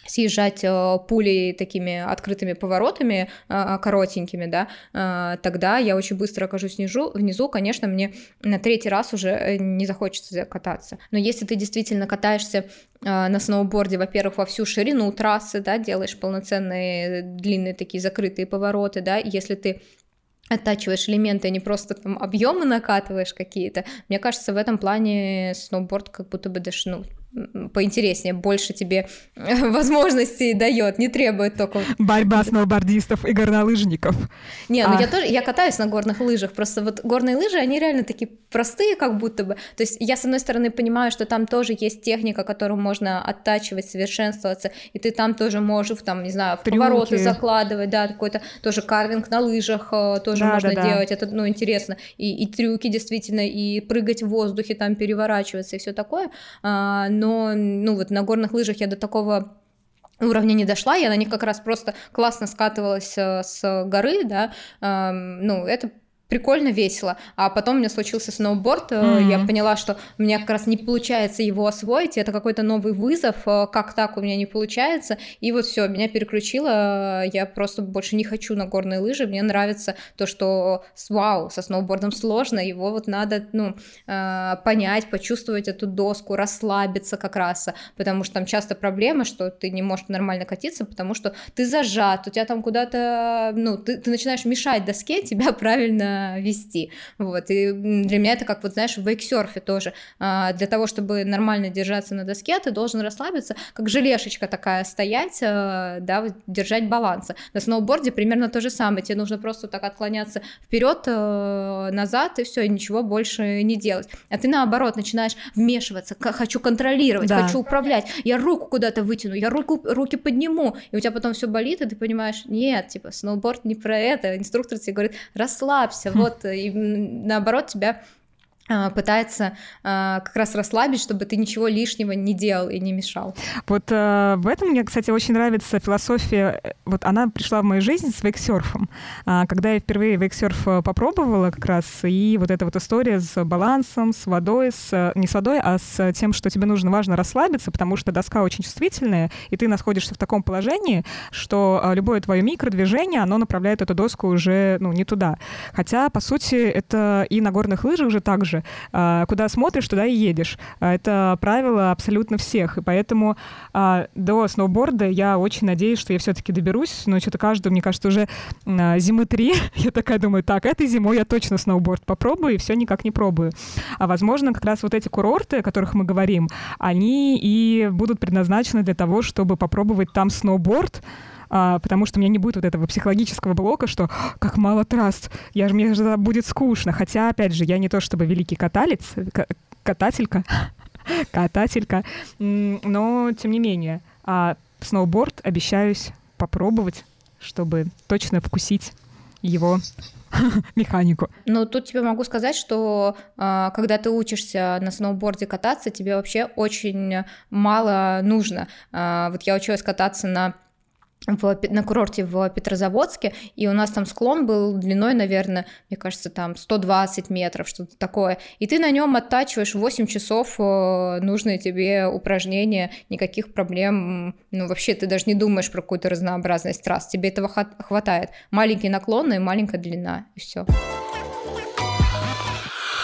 съезжать э, пулей такими открытыми поворотами э, коротенькими, да, э, тогда я очень быстро окажусь внизу, внизу, конечно, мне на третий раз уже не захочется кататься. Но если ты действительно катаешься на сноуборде, во-первых, во всю ширину трассы, да, делаешь полноценные длинные такие закрытые повороты, да, если ты оттачиваешь элементы, а не просто там объемы накатываешь какие-то. Мне кажется, в этом плане сноуборд как будто бы даже, ну, поинтереснее, больше тебе <laughs> возможностей дает, не требует только... Борьба сноубордистов и горнолыжников. Не, ну а... я тоже, я катаюсь на горных лыжах, просто вот горные лыжи, они реально такие простые как будто бы, то есть я с одной стороны понимаю, что там тоже есть техника, которую можно оттачивать, совершенствоваться, и ты там тоже можешь, там, не знаю, в Трюки. повороты закладывать, да, какой-то тоже карвинг на лыжах э, тоже да, можно да, делать, да. это, ну, интересно, и, и трюки действительно, и прыгать в воздухе, там переворачиваться и все такое, а, но, ну, вот на горных лыжах я до такого уровня не дошла, я на них как раз просто классно скатывалась э, с горы, да, ну, это прикольно, весело. А потом у меня случился сноуборд, mm-hmm. я поняла, что у меня как раз не получается его освоить, это какой-то новый вызов, э, как так у меня не получается, и вот все, меня переключило, я просто больше не хочу на горные лыжи, мне нравится то, что вау, со сноубордом сложно, его вот надо, ну, э, понять, почувствовать эту доску, расслабиться как раз, потому что там часто проблема, что ты не можешь нормально катиться, потому что ты зажат, у тебя там куда-то, ну, ты, ты начинаешь мешать доске <laughs> тебя правильно вести, вот, и для меня это как вот, знаешь, в вейксерфе тоже, а, для того, чтобы нормально держаться на доске, ты должен расслабиться, как желешечка такая стоять, э, да, держать баланса. На сноуборде примерно то же самое, тебе нужно просто так отклоняться вперед, э, назад, и все, и ничего больше не делать. А ты наоборот начинаешь вмешиваться, хочу контролировать, да. хочу управлять, я руку куда-то вытяну, я руку, руки подниму, и у тебя потом все болит, и ты понимаешь, нет, типа, сноуборд не про это, инструктор тебе говорит, расслабься, вот, и наоборот тебя пытается а, как раз расслабить, чтобы ты ничего лишнего не делал и не мешал. Вот а, в этом мне, кстати, очень нравится философия. Э, вот она пришла в мою жизнь с вейксерфом. А, когда я впервые вейксерф э, попробовала как раз, и вот эта вот история с балансом, с водой, с, не с водой, а с тем, что тебе нужно важно расслабиться, потому что доска очень чувствительная, и ты находишься в таком положении, что а, любое твое микродвижение, оно направляет эту доску уже ну, не туда. Хотя, по сути, это и на горных лыжах уже так а, куда смотришь, туда и едешь. А, это правило абсолютно всех. И поэтому а, до сноуборда я очень надеюсь, что я все-таки доберусь. Но что-то каждую, мне кажется, уже зимы три. <laughs> я такая думаю, так, этой зимой я точно сноуборд попробую, и все никак не пробую. А возможно, как раз вот эти курорты, о которых мы говорим, они и будут предназначены для того, чтобы попробовать там сноуборд, а, потому что у меня не будет вот этого психологического блока, что как мало трасс, я же, мне же будет скучно. Хотя, опять же, я не то чтобы великий каталец, катателька, <laughs> катателька, но тем не менее, а сноуборд обещаюсь попробовать, чтобы точно вкусить его <laughs> механику. Ну, тут тебе могу сказать, что э, когда ты учишься на сноуборде кататься, тебе вообще очень мало нужно. Э, вот я училась кататься на в, на курорте в Петрозаводске, и у нас там склон был длиной, наверное, мне кажется, там 120 метров, что-то такое, и ты на нем оттачиваешь 8 часов э, нужные тебе упражнения, никаких проблем, ну вообще ты даже не думаешь про какую-то разнообразность трасс, тебе этого хватает. Маленький наклон и маленькая длина, и все.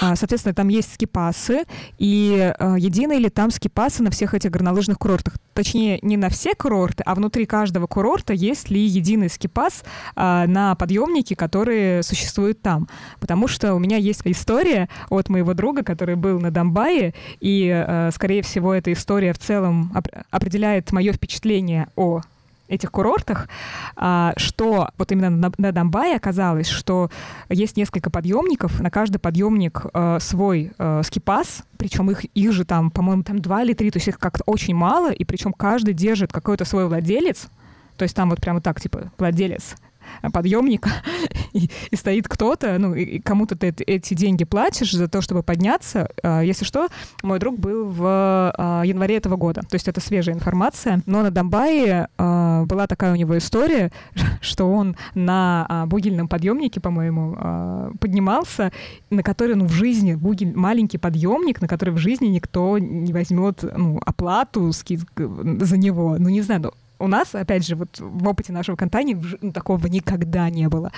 А, соответственно, там есть скипасы, и э, единые ли там скипасы на всех этих горнолыжных курортах? Точнее, не на все курорты, а внутри каждого курорта есть ли единый скипас э, на подъемнике, которые существуют там. Потому что у меня есть история от моего друга, который был на Донбайе, и, э, скорее всего, эта история в целом оп- определяет мое впечатление о этих курортах, а, что вот именно на, на оказалось, что есть несколько подъемников, на каждый подъемник э, свой э, скипас, причем их, их же там, по-моему, там два или три, то есть их как-то очень мало, и причем каждый держит какой-то свой владелец, то есть там вот прямо так, типа, владелец подъемника, <laughs> и, и стоит кто-то, ну, и кому-то ты эти деньги платишь за то, чтобы подняться. А, если что, мой друг был в а, январе этого года, то есть это свежая информация. Но на Донбайе а, была такая у него история, <laughs> что он на бугельном подъемнике, по-моему, поднимался, на который, ну, в жизни, бугель, маленький подъемник, на который в жизни никто не возьмет, ну, оплату скид за него. Ну, не знаю, ну, у нас, опять же, вот в опыте нашего катания ну, такого никогда не было.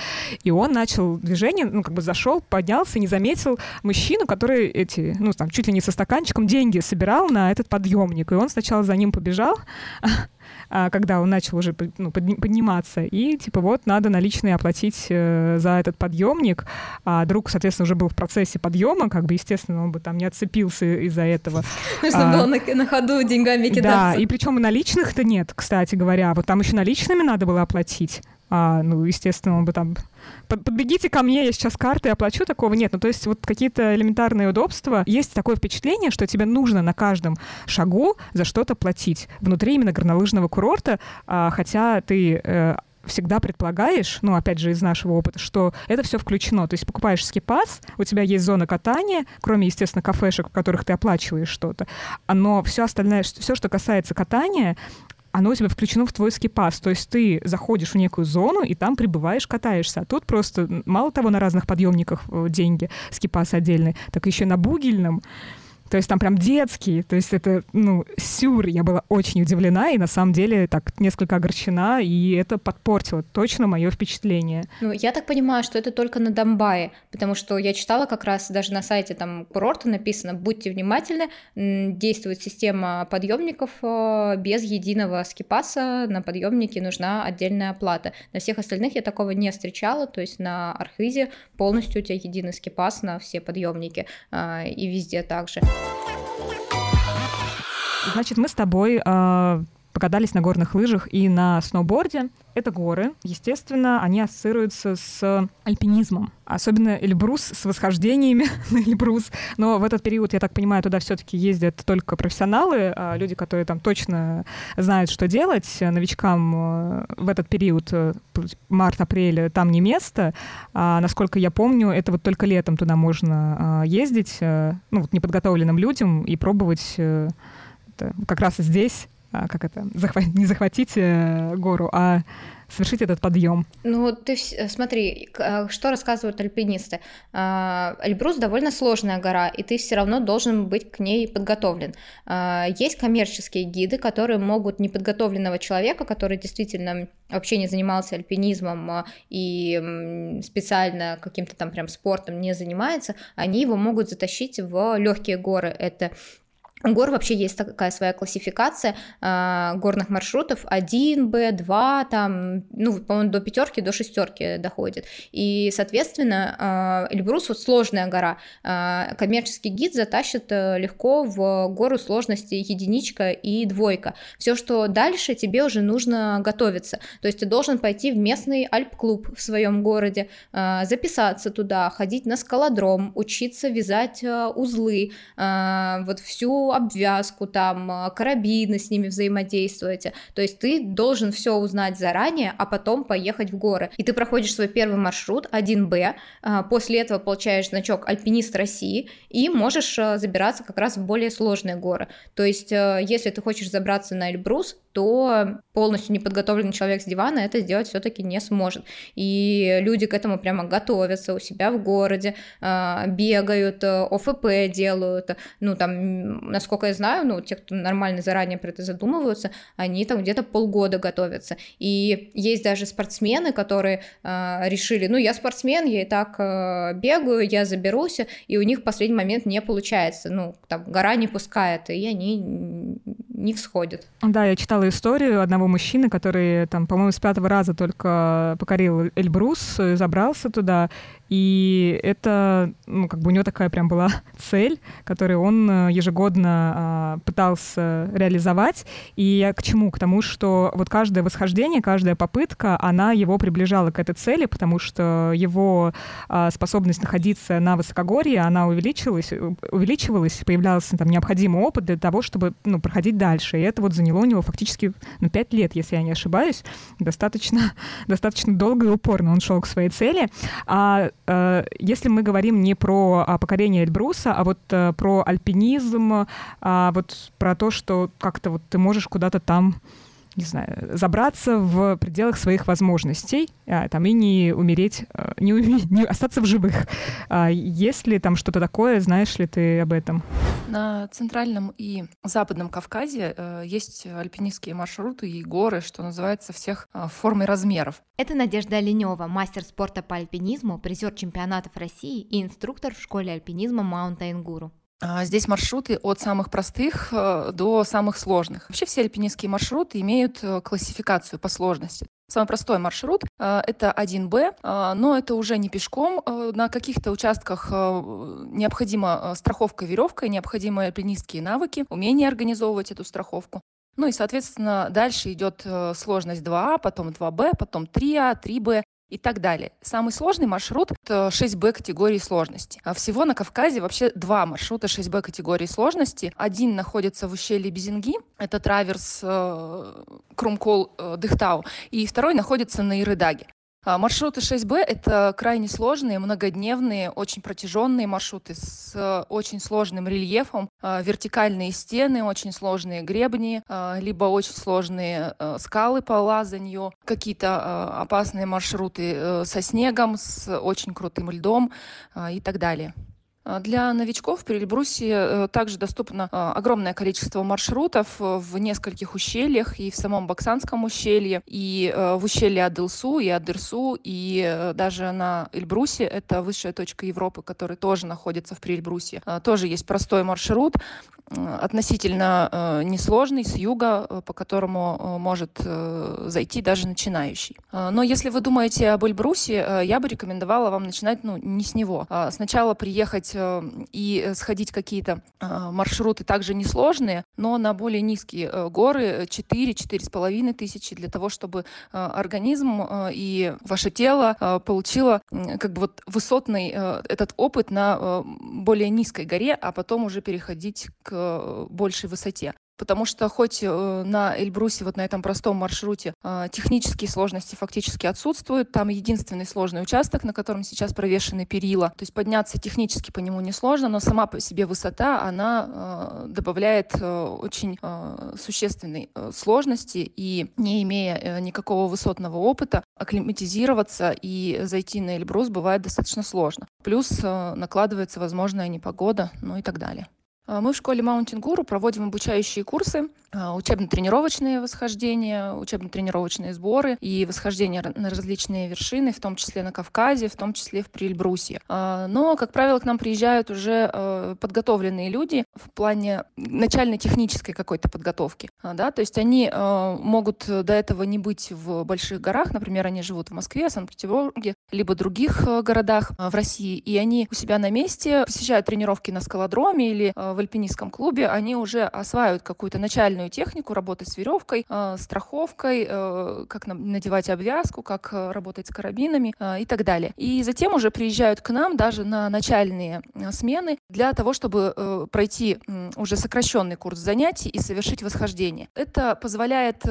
И он начал движение, ну, как бы зашел, поднялся, не заметил мужчину, который эти, ну, там, чуть ли не со стаканчиком деньги собирал на этот подъемник. И он сначала за ним побежал, <laughs> когда он начал уже ну, подниматься. И типа вот надо наличные оплатить э, за этот подъемник. А друг, соответственно, уже был в процессе подъема, как бы, естественно, он бы там не отцепился из-за этого. <laughs> Нужно а, было на, на ходу деньгами кидаться. Да, и причем и наличных-то нет, кстати говоря. Вот там еще наличными надо было оплатить. А, ну, естественно, он бы там подбегите ко мне, я сейчас карты оплачу, такого нет. Ну, то есть вот какие-то элементарные удобства. Есть такое впечатление, что тебе нужно на каждом шагу за что-то платить внутри именно горнолыжного курорта, а, хотя ты э, всегда предполагаешь, ну, опять же, из нашего опыта, что это все включено. То есть покупаешь скипас, у тебя есть зона катания, кроме, естественно, кафешек, в которых ты оплачиваешь что-то. Но все остальное, все, что касается катания, оно у тебя включено в твой скипас. То есть ты заходишь в некую зону и там прибываешь, катаешься. А тут просто мало того на разных подъемниках э, деньги, скипас отдельный, так еще на бугельном то есть там прям детский, то есть это, ну, сюр. Я была очень удивлена и на самом деле так несколько огорчена, и это подпортило точно мое впечатление. Ну, я так понимаю, что это только на Донбае, потому что я читала как раз даже на сайте там курорта написано, будьте внимательны, действует система подъемников э, без единого скипаса, на подъемнике нужна отдельная оплата. На всех остальных я такого не встречала, то есть на Архизе полностью у тебя единый скипас на все подъемники э, и везде также. Значит, мы с тобой э, покатались на горных лыжах и на сноуборде. Это горы. Естественно, они ассоциируются с альпинизмом. Особенно Эльбрус с восхождениями <laughs> на Эльбрус. Но в этот период, я так понимаю, туда все-таки ездят только профессионалы, а люди, которые там точно знают, что делать. Новичкам э, в этот период, э, март-апрель, там не место. А, насколько я помню, это вот только летом туда можно а, ездить, э, ну, вот неподготовленным людям и пробовать это как раз здесь, как это, захват, не захватить э, гору, а совершить этот подъем? Ну, ты смотри, а, что рассказывают альпинисты. А, Эльбрус довольно сложная гора, и ты все равно должен быть к ней подготовлен. Есть коммерческие гиды, которые могут неподготовленного человека, который действительно вообще не занимался альпинизмом и специально каким-то там прям спортом не занимается, они его могут затащить в легкие горы. Это гор вообще есть такая своя классификация э, горных маршрутов 1Б, 2, там, ну, по-моему, до пятерки, до шестерки доходит. И, соответственно, э, Эльбрус вот сложная гора. Э, коммерческий гид затащит э, легко в гору сложности единичка и двойка. Все, что дальше, тебе уже нужно готовиться. То есть ты должен пойти в местный альп-клуб в своем городе, э, записаться туда, ходить на скалодром, учиться вязать э, узлы, э, вот всю обвязку, там, а, карабины с ними взаимодействуете. То есть ты должен все узнать заранее, а потом поехать в горы. И ты проходишь свой первый маршрут 1Б, а, после этого получаешь значок «Альпинист России» и можешь а, забираться как раз в более сложные горы. То есть если ты хочешь забраться на Эльбрус, то полностью неподготовленный человек с дивана это сделать все-таки не сможет. И люди к этому прямо готовятся у себя в городе, бегают, ОФП делают, ну там насколько я знаю, ну, те, кто нормально заранее про это задумываются, они там где-то полгода готовятся. И есть даже спортсмены, которые э, решили, ну, я спортсмен, я и так э, бегаю, я заберусь, и у них в последний момент не получается, ну, там, гора не пускает, и они не всходят. Да, я читала историю одного мужчины, который, там, по-моему, с пятого раза только покорил Эльбрус, забрался туда, и это, ну, как бы у него такая прям была <laughs> цель, которую он э, ежегодно э, пытался реализовать. И я к чему? К тому, что вот каждое восхождение, каждая попытка, она его приближала к этой цели, потому что его э, способность находиться на высокогорье, она увеличилась, увеличивалась, появлялся там необходимый опыт для того, чтобы, ну, проходить дальше. И это вот заняло у него фактически, ну, пять лет, если я не ошибаюсь, достаточно, <laughs> достаточно долго и упорно он шел к своей цели. А если мы говорим не про а, покорение Эльбруса, а вот э, про альпинизм, а вот про то, что как-то вот ты можешь куда-то там не знаю, забраться в пределах своих возможностей, а, там, и не умереть, э, не, <laughs> не остаться в живых. А, есть ли там что-то такое, знаешь ли ты об этом? На Центральном и Западном Кавказе э, есть альпинистские маршруты и горы, что называется, всех э, форм и размеров. Это Надежда Оленева, мастер спорта по альпинизму, призер чемпионатов России и инструктор в школе альпинизма Mountain Guru. А, здесь маршруты от самых простых э, до самых сложных. Вообще все альпинистские маршруты имеют э, классификацию по сложности. Самый простой маршрут э, это 1Б, но это уже не пешком. На каких-то участках необходима страховка веревкой, необходимы альпинистские навыки, умение организовывать эту страховку. Ну и, соответственно, дальше идет сложность 2А, потом 2Б, потом 3А, 3Б и так далее. Самый сложный маршрут — это 6Б категории сложности. А всего на Кавказе вообще два маршрута 6Б категории сложности. Один находится в ущелье Безинги, это траверс э, Крумкол э, и второй находится на Ирыдаге. А, маршруты 6Б — это крайне сложные, многодневные, очень протяженные маршруты с э, очень сложным рельефом, а, вертикальные стены, очень сложные гребни, а, либо очень сложные э, скалы по лазанью, какие-то опасные маршруты э, со снегом, с очень крутым льдом и так далее. А, для новичков при Эльбрусе э, также доступно а, огромное количество маршрутов э, в нескольких ущельях, и в самом Баксанском ущелье, и э, в ущелье Адылсу, и Адырсу, и даже на Эльбрусе, это высшая точка Европы, которая тоже находится в Приэльбрусе. А, тоже есть простой маршрут, относительно несложный, с юга, по которому может зайти даже начинающий. Но если вы думаете об Эльбрусе, я бы рекомендовала вам начинать ну, не с него. Сначала приехать и сходить какие-то а, маршруты также несложные, но на более низкие э, горы 4-4,5 тысячи для того, чтобы э, организм и ваше тело получило как бы вот высотный этот опыт на более низкой горе, а потом уже переходить к большей высоте потому что хоть э, на Эльбрусе, вот на этом простом маршруте, э, технические сложности фактически отсутствуют, там единственный сложный участок, на котором сейчас провешены перила, то есть подняться технически по нему несложно, но сама по себе высота, она э, добавляет очень существенной сложности, и не имея никакого высотного опыта, акклиматизироваться и зайти на Эльбрус бывает достаточно сложно. Плюс накладывается возможная непогода, ну и так далее. А, мы в школе Mountain Guru проводим обучающие курсы, а, учебно-тренировочные восхождения, учебно-тренировочные сборы и восхождения на различные вершины, в том числе на Кавказе, в том числе в Прильбрусе. А, но, как правило, к нам приезжают уже подготовленные люди в плане начальной технической какой-то подготовки. Да? То есть они могут до этого не быть в больших горах, например, они живут в Москве, Санкт-Петербурге, либо других городах в России, и они у себя на месте посещают тренировки на скалодроме или в в альпинистском клубе, они уже осваивают какую-то начальную технику работы с веревкой, э, страховкой, э, как надевать обвязку, как э, работать с карабинами и так далее. И затем уже приезжают к нам даже на начальные смены для того, чтобы пройти уже сокращенный курс занятий и совершить восхождение. Это позволяет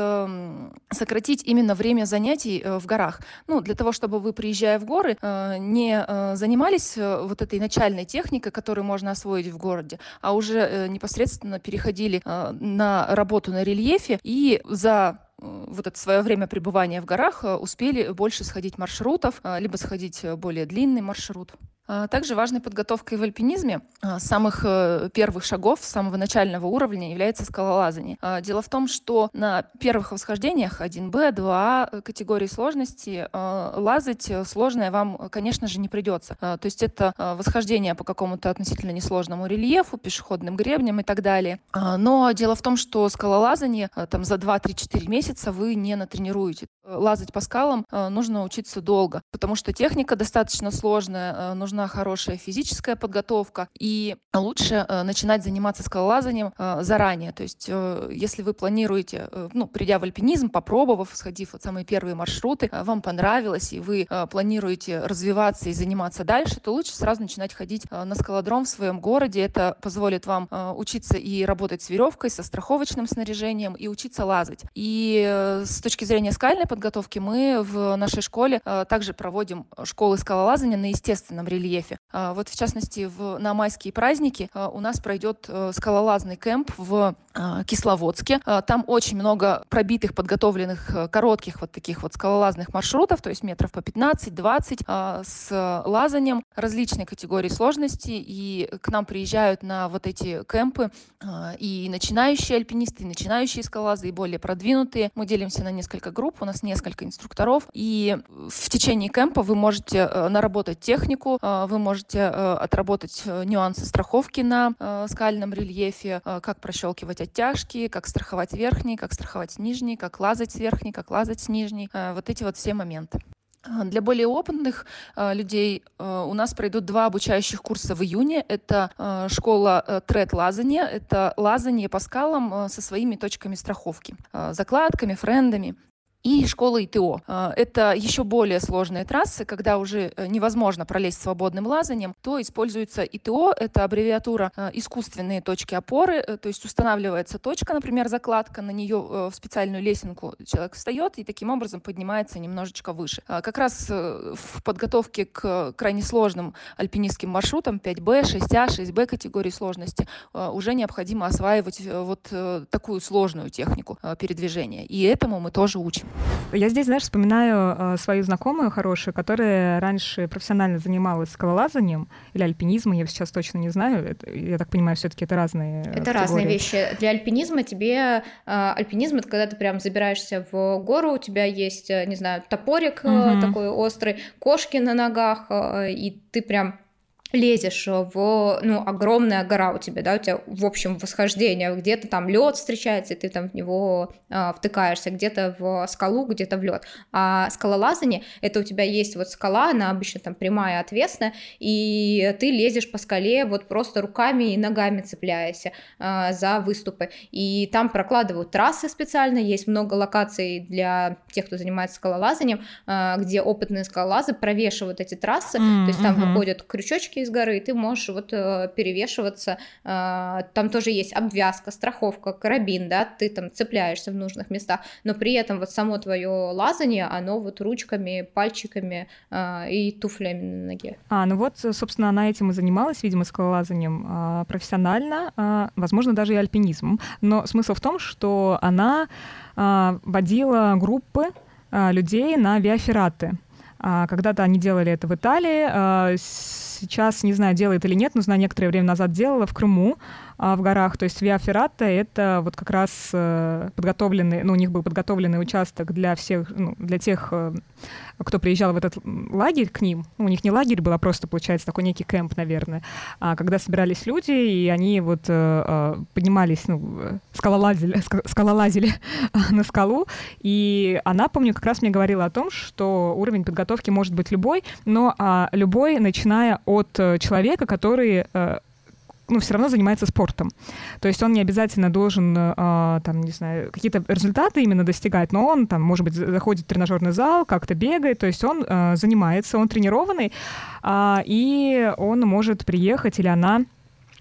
сократить именно время занятий в горах. Ну, для того, чтобы вы, приезжая в горы, не занимались вот этой начальной техникой, которую можно освоить в городе, а уже э, непосредственно переходили э, на работу на рельефе и за э, вот это свое время пребывания в горах успели больше сходить маршрутов, либо сходить более длинный маршрут. А, также важной подготовкой в альпинизме а, с самых э, первых шагов, с самого начального уровня является скалолазание. А, дело в том, что на первых восхождениях 1Б, 2А категории сложности лазать сложное вам, конечно же, не придется. То есть это восхождение по какому-то относительно несложному рельефу, пешеходным гребням и так далее. Но дело в том, что скалолазание там за 2-3-4 месяца вы не натренируете. Лазать по скалам нужно учиться долго, потому что техника достаточно сложная, нужно нужна хорошая физическая подготовка, и лучше э, начинать заниматься скалолазанием э, заранее. То есть, э, если вы планируете, ну, придя в альпинизм, попробовав, сходив вот самые первые маршруты, вам понравилось, и вы планируете развиваться и заниматься дальше, то лучше сразу начинать ходить на скалодром в своем городе. Это позволит вам учиться и работать с веревкой, со страховочным снаряжением, и учиться лазать. И с точки зрения скальной подготовки мы в нашей школе также проводим школы скалолазания на естественном рельефе рельефе. А, вот в частности, в, на майские праздники а, у нас пройдет э, скалолазный кемп в а, Кисловодске. Там очень много пробитых, подготовленных э, коротких вот таких вот скалолазных маршрутов, то есть метров по 15-20 с лазанием различной категории сложности. И к нам приезжают на вот эти кемпы и начинающие альпинисты, и начинающие скалолазы, и более продвинутые. Мы делимся на несколько групп, у нас несколько инструкторов. И в течение кемпа вы можете э, наработать технику, вы можете э, отработать э, нюансы страховки на э, скальном рельефе, как прощелкивать оттяжки, как страховать верхний, как страховать нижний, как лазать с верхней, как лазать с нижней. Вот эти вот все моменты. Для более опытных э, людей э, у нас пройдут два обучающих курса в июне. Это э, школа тред лазания, это лазание по скалам со своими точками страховки, закладками, френдами. И школа ИТО. Э, это еще более сложные трассы, когда уже э, невозможно пролезть свободным лазанием, то используется ИТО, это аббревиатура искусственные точки опоры, то есть устанавливается точка, например, закладка, на нее в специальную лесенку человек встает и таким образом поднимается немножечко выше. Как раз в подготовке к крайне сложным альпинистским маршрутам 5B, 6А, 6B категории сложности уже необходимо осваивать вот такую сложную технику передвижения. И этому мы тоже учим. Я здесь, знаешь, вспоминаю э, свою знакомую хорошую, которая раньше профессионально занималась скалолазанием или альпинизмом, я сейчас точно не знаю. Это, я так понимаю, все-таки это разные Это категории. разные вещи. Для альпинизма тебе... Э, альпинизм — это когда ты прям забираешься в гору, у тебя есть, э, не знаю, топорик угу. такой острый, кошки на ногах, э, и ты прям лезешь в, ну, огромная гора у тебя, да, у тебя, в общем, восхождение, где-то там лед встречается, и ты там в него э, втыкаешься, где-то в скалу, где-то в лед. А скалолазание, это у тебя есть вот скала, она обычно там прямая, отвесная, и ты лезешь по скале вот просто руками и ногами цепляясь э, за выступы. И там прокладывают трассы специально, есть много локаций для тех, кто занимается скалолазанием, э, где опытные скалолазы провешивают эти трассы, mm-hmm. то есть там выходят крючочки из горы, и ты можешь вот э, перевешиваться. Э, там тоже есть обвязка, страховка, карабин, да, ты там цепляешься в нужных местах, но при этом вот само твое лазание, оно вот ручками, пальчиками э, и туфлями на ноге. А, ну вот, собственно, она этим и занималась, видимо, скалолазанием профессионально, возможно, даже и альпинизмом. Но смысл в том, что она водила группы людей на виафераты. Когда-то они делали это в Италии, сейчас, не знаю, делает или нет, но знаю, некоторое время назад делала в Крыму, а, в горах. То есть Виа Феррата — это вот как раз э, подготовленный, ну, у них был подготовленный участок для всех, ну, для тех, э, кто приезжал в этот лагерь к ним. Ну, у них не лагерь был, а просто, получается, такой некий кемп, наверное. А когда собирались люди, и они вот э, поднимались, ну, скалолазили, скалолазили <laughs> на скалу, и она, помню, как раз мне говорила о том, что уровень подготовки может быть любой, но а, любой, начиная от человека, который ну, все равно занимается спортом. То есть он не обязательно должен, э, там, не знаю, какие-то результаты именно достигать, но он, там, может быть, заходит в тренажерный зал, как-то бегает, то есть он э, занимается, он тренированный, э, и он может приехать, или она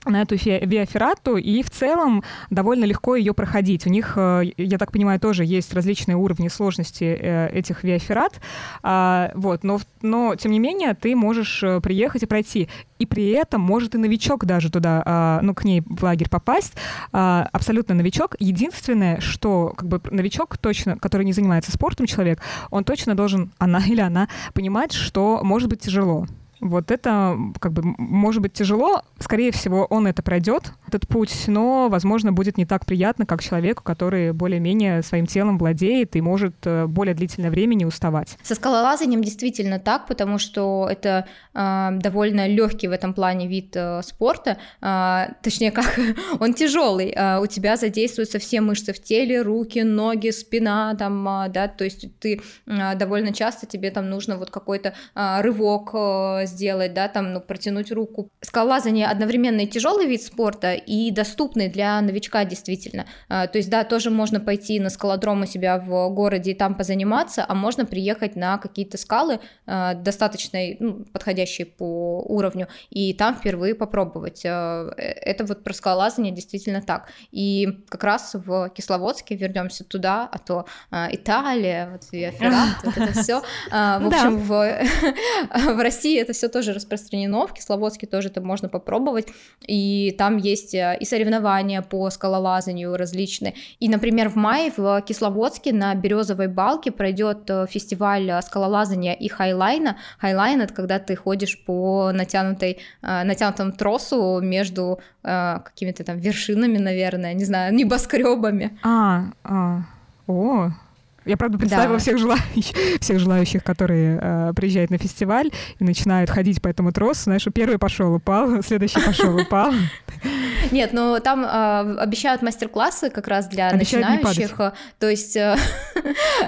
на эту виаферрату, и в целом довольно легко ее проходить. У них, э, я так понимаю, тоже есть различные уровни сложности э, этих виаферрат, а, вот, но, но тем не менее ты можешь э, приехать и пройти. И при этом может и новичок даже туда, а, ну, к ней в лагерь попасть, а, абсолютно новичок. Единственное, что как бы новичок точно, который не занимается спортом человек, он точно должен, она или она, понимать, что может быть тяжело. Вот это как бы может быть тяжело. Скорее всего, он это пройдет, этот путь, но, возможно, будет не так приятно, как человеку, который более-менее своим телом владеет и может э, более длительное время не уставать. Со скалолазанием действительно так, потому что это э, довольно легкий в этом плане вид э, спорта, э, точнее, как <laughs> он тяжелый. Э, у тебя задействуются все мышцы в теле, руки, ноги, спина, там, э, да, то есть ты э, довольно часто тебе там нужно вот какой-то э, рывок э, сделать, да, там, ну, протянуть руку. Скалолазание одновременно и тяжелый вид спорта, и доступный для новичка действительно. А, то есть, да, тоже можно пойти на скалодром у себя в городе и там позаниматься, а можно приехать на какие-то скалы, а, достаточно ну, подходящие по уровню, и там впервые попробовать. А, э, это вот про скалолазание действительно так. И как раз в Кисловодске вернемся туда, а то Италия, вот via ferrata, вот это все. <laughs> В общем, <laughs> в России это все тоже распространено, в Кисловодске тоже это можно попробовать, и там есть э, и соревнования по скалолазанию различные. И, например, в мае в Кисловодске на Березовой балке пройдет э, фестиваль э, скалолазания и highline а. Highline — это когда ты ходишь по натянутой, натянутому тросу между какими-то там вершинами, наверное, не знаю, небоскребами. А, а, о, я, правда, представила да. всех, желающих, <laughs> всех желающих, которые э, приезжают на фестиваль и начинают ходить по этому тросу. Знаешь, первый пошел, упал, <laughs> следующий пошел, упал. <laughs> Нет, ну там э, обещают мастер-классы как раз для Обещают начинающих. То есть, э,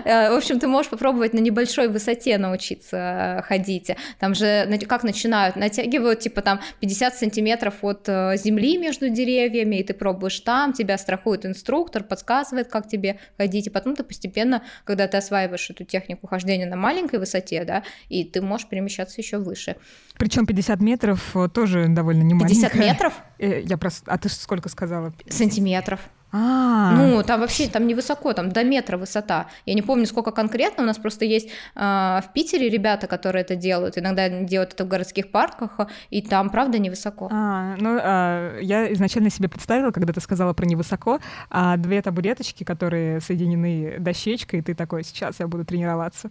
э, в общем, ты можешь попробовать на небольшой высоте научиться ходить. Там же как начинают? Натягивают типа там 50 сантиметров от э, земли между деревьями, и ты пробуешь там, тебя страхует инструктор, подсказывает, как тебе ходить, и потом ты постепенно, когда ты осваиваешь эту технику хождения на маленькой высоте, да, и ты можешь перемещаться еще выше. Причем 50 метров э, тоже довольно не 50 маленькая. метров? Э, Я просто... А ты сколько сказала? Сантиметров. А, Ну, там вообще там не высоко, там до метра высота. Я не помню, сколько конкретно. У нас просто есть а, в Питере ребята, которые это делают. Иногда делают это в городских парках, и там, правда, невысоко. А, ну, а, я изначально себе представила, когда ты сказала про невысоко, а две табуреточки, которые соединены дощечкой, и ты такой, сейчас я буду тренироваться.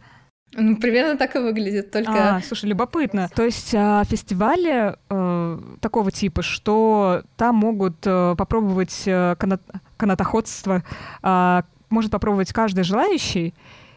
Ну, примерно так и выглядит, только... А, слушай, любопытно. То есть а, фестивали э, такого типа, что там могут э, попробовать э, канат- канатоходство, а, может попробовать каждый желающий,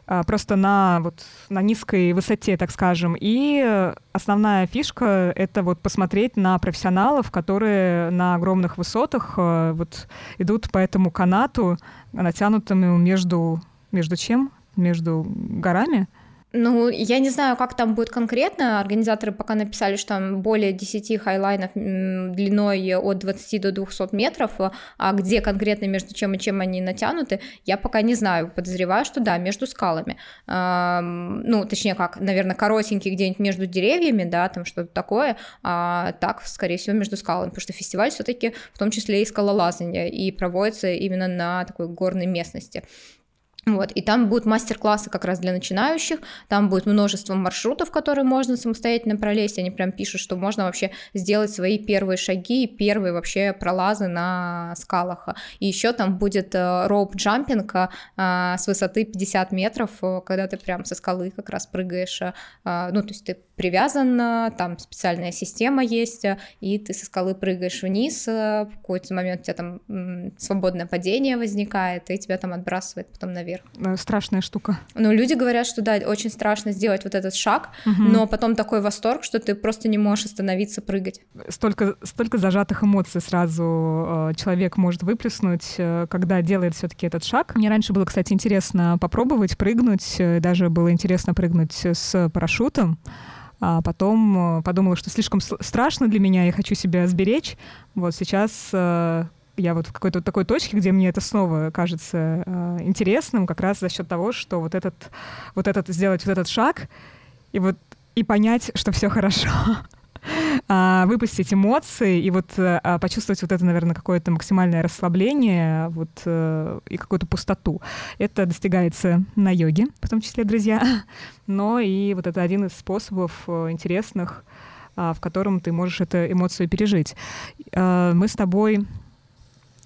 а, просто на вот на низкой высоте, так скажем. И основная фишка — это вот посмотреть на профессионалов, которые на огромных высотах э, вот идут по этому канату, натянутому между... Между чем? Между горами? Ну, я не знаю, как там будет конкретно. Организаторы пока написали, что там более 10 хайлайнов длиной от 20 до 200 метров, а где конкретно между чем и чем они натянуты, я пока не знаю. Подозреваю, что да, между скалами. Ам, Ну, точнее как, наверное, коротенький где-нибудь между деревьями, да, там что-то такое, а так, скорее всего, между скалами, потому что фестиваль все таки в том числе и скалолазание, и проводится именно на такой горной местности. Вот, и там будут мастер-классы как раз для начинающих, там будет множество маршрутов, которые можно самостоятельно пролезть, они прям пишут, что можно вообще сделать свои первые шаги, первые вообще пролазы на скалах. И еще там будет роуп-джампинг а, с высоты 50 метров, э, когда ты прям со скалы как раз прыгаешь, а, ну, то есть ты привязан, там специальная система есть, и ты со скалы прыгаешь вниз, в какой-то момент у тебя там свободное падение возникает, и тебя там отбрасывает потом наверх. Э, Страшная штука. Ну, люди говорят, что да, очень страшно сделать вот этот шаг, Мгм. но потом такой восторг, что ты просто не можешь остановиться прыгать. столько, столько зажатых эмоций сразу э, человек может выплеснуть, э, когда делает все-таки этот шаг. Мне раньше было, кстати, интересно попробовать прыгнуть, даже было интересно прыгнуть с парашютом. А потом подумала, что слишком страшно для меня, я хочу себя сберечь. Вот сейчас я вот в какой-то вот такой точке, где мне это снова кажется э, интересным, как раз за счет того, что вот этот, вот этот сделать вот этот шаг и вот и понять, что все хорошо. <laughs> А, выпустить эмоции и вот э, а, почувствовать вот это, наверное, какое-то максимальное расслабление вот, э, и какую-то пустоту. Это достигается на йоге, в том числе, друзья. <laughs> Но и вот это один из способов э, интересных, а, в котором ты можешь эту эмоцию пережить. Э, Мы с тобой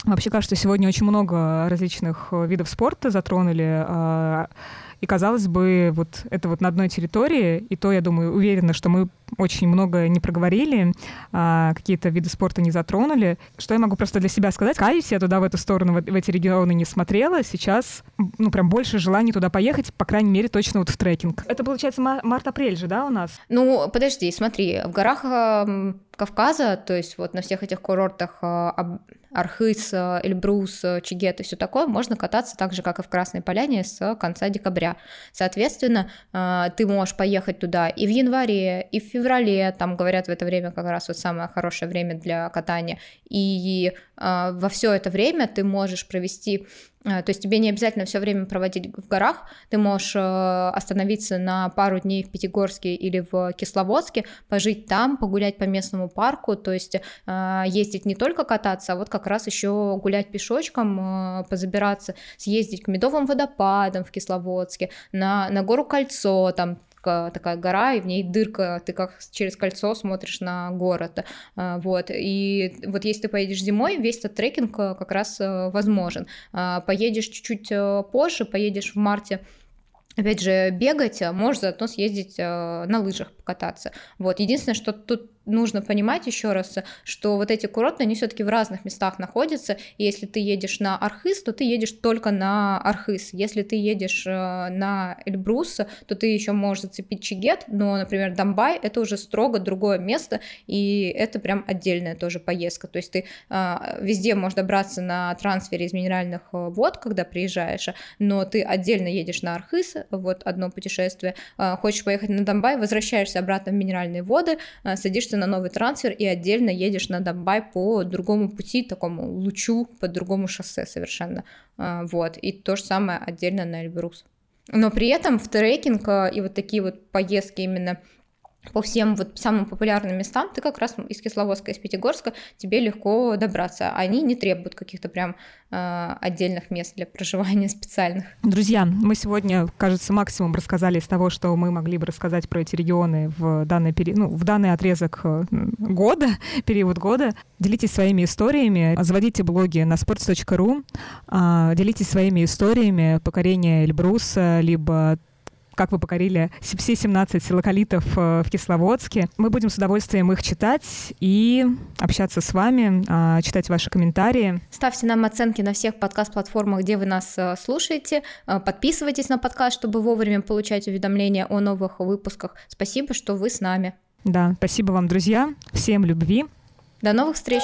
Вообще кажется, сегодня очень много различных э, видов спорта затронули. а, И казалось бы, вот это вот на одной территории, и то, я думаю, уверена, что мы очень много не проговорили, а, какие-то виды спорта не затронули. Что я могу просто для себя сказать? Каюсь, я туда в эту сторону, в, эти регионы не смотрела. Сейчас, ну, прям больше желаний туда поехать, по крайней мере, точно вот в трекинг. Это, получается, ма- март-апрель же, да, у нас? Ну, подожди, смотри, в горах Кавказа, то есть вот на всех этих курортах Аб- Архыз, э, Эльбрус, э, Чигет и все такое, можно кататься так же, как и в Красной Поляне с конца декабря. Соответственно, ты можешь поехать туда и в январе, и в феврале, там говорят в это время как раз вот самое хорошее время для катания, и во все это время ты можешь провести то есть тебе не обязательно все время проводить в горах, ты можешь э, остановиться на пару дней в Пятигорске или в Кисловодске, пожить там, погулять по местному парку, то есть э, ездить не только кататься, а вот как раз еще гулять пешочком, э, позабираться, съездить к Медовым водопадам в Кисловодске, на, на гору Кольцо, там ка- такая гора, и в ней дырка, ты как через кольцо смотришь на город, а, вот, и вот если ты поедешь зимой, весь этот трекинг э, как раз э, возможен. А, Поедешь чуть-чуть э, позже, поедешь в марте опять же, бегать, можешь заодно съездить на лыжах покататься. Вот. Единственное, что тут нужно понимать еще раз, что вот эти курорты, они все-таки в разных местах находятся, и если ты едешь на Архыз, то ты едешь только на Архыз. Если ты едешь э, на Эльбрус, то ты еще можешь зацепить Чигет, но, например, Домбай — это уже строго другое место, и это прям отдельная тоже поездка. То есть ты э, везде можешь добраться на трансфере из минеральных э, вод, когда приезжаешь, но ты отдельно едешь на Архыз, вот одно путешествие, хочешь поехать на Домбай, возвращаешься обратно в минеральные воды, садишься садишься на новый трансфер и отдельно едешь на Донбай по другому пути, такому лучу, по другому шоссе совершенно. А, вот. И то же самое отдельно на Эльбрус. Но при этом в трекинг а, и вот такие вот поездки именно по всем вот самым популярным местам, ты как раз из Кисловодска, из Пятигорска, тебе легко добраться. Они не требуют каких-то прям э, отдельных мест для проживания <laughs> специальных. Друзья, мы сегодня, кажется, максимум рассказали из того, что мы могли бы рассказать про эти регионы в данный, пери... ну, в данный отрезок э, года, <laughs> период года. Делитесь своими историями, заводите блоги на sports.ru, э, делитесь своими историями покорения Эльбруса, либо как вы покорили все 17 силокалитов э, в Кисловодске. Мы будем с удовольствием их читать и общаться с вами, а, читать ваши комментарии. Ставьте нам оценки на всех подкаст-платформах, где вы нас э, слушаете. Э, подписывайтесь на подкаст, чтобы вовремя получать уведомления о новых выпусках. Спасибо, что вы с нами. Да, спасибо вам, друзья. Всем любви. До новых встреч!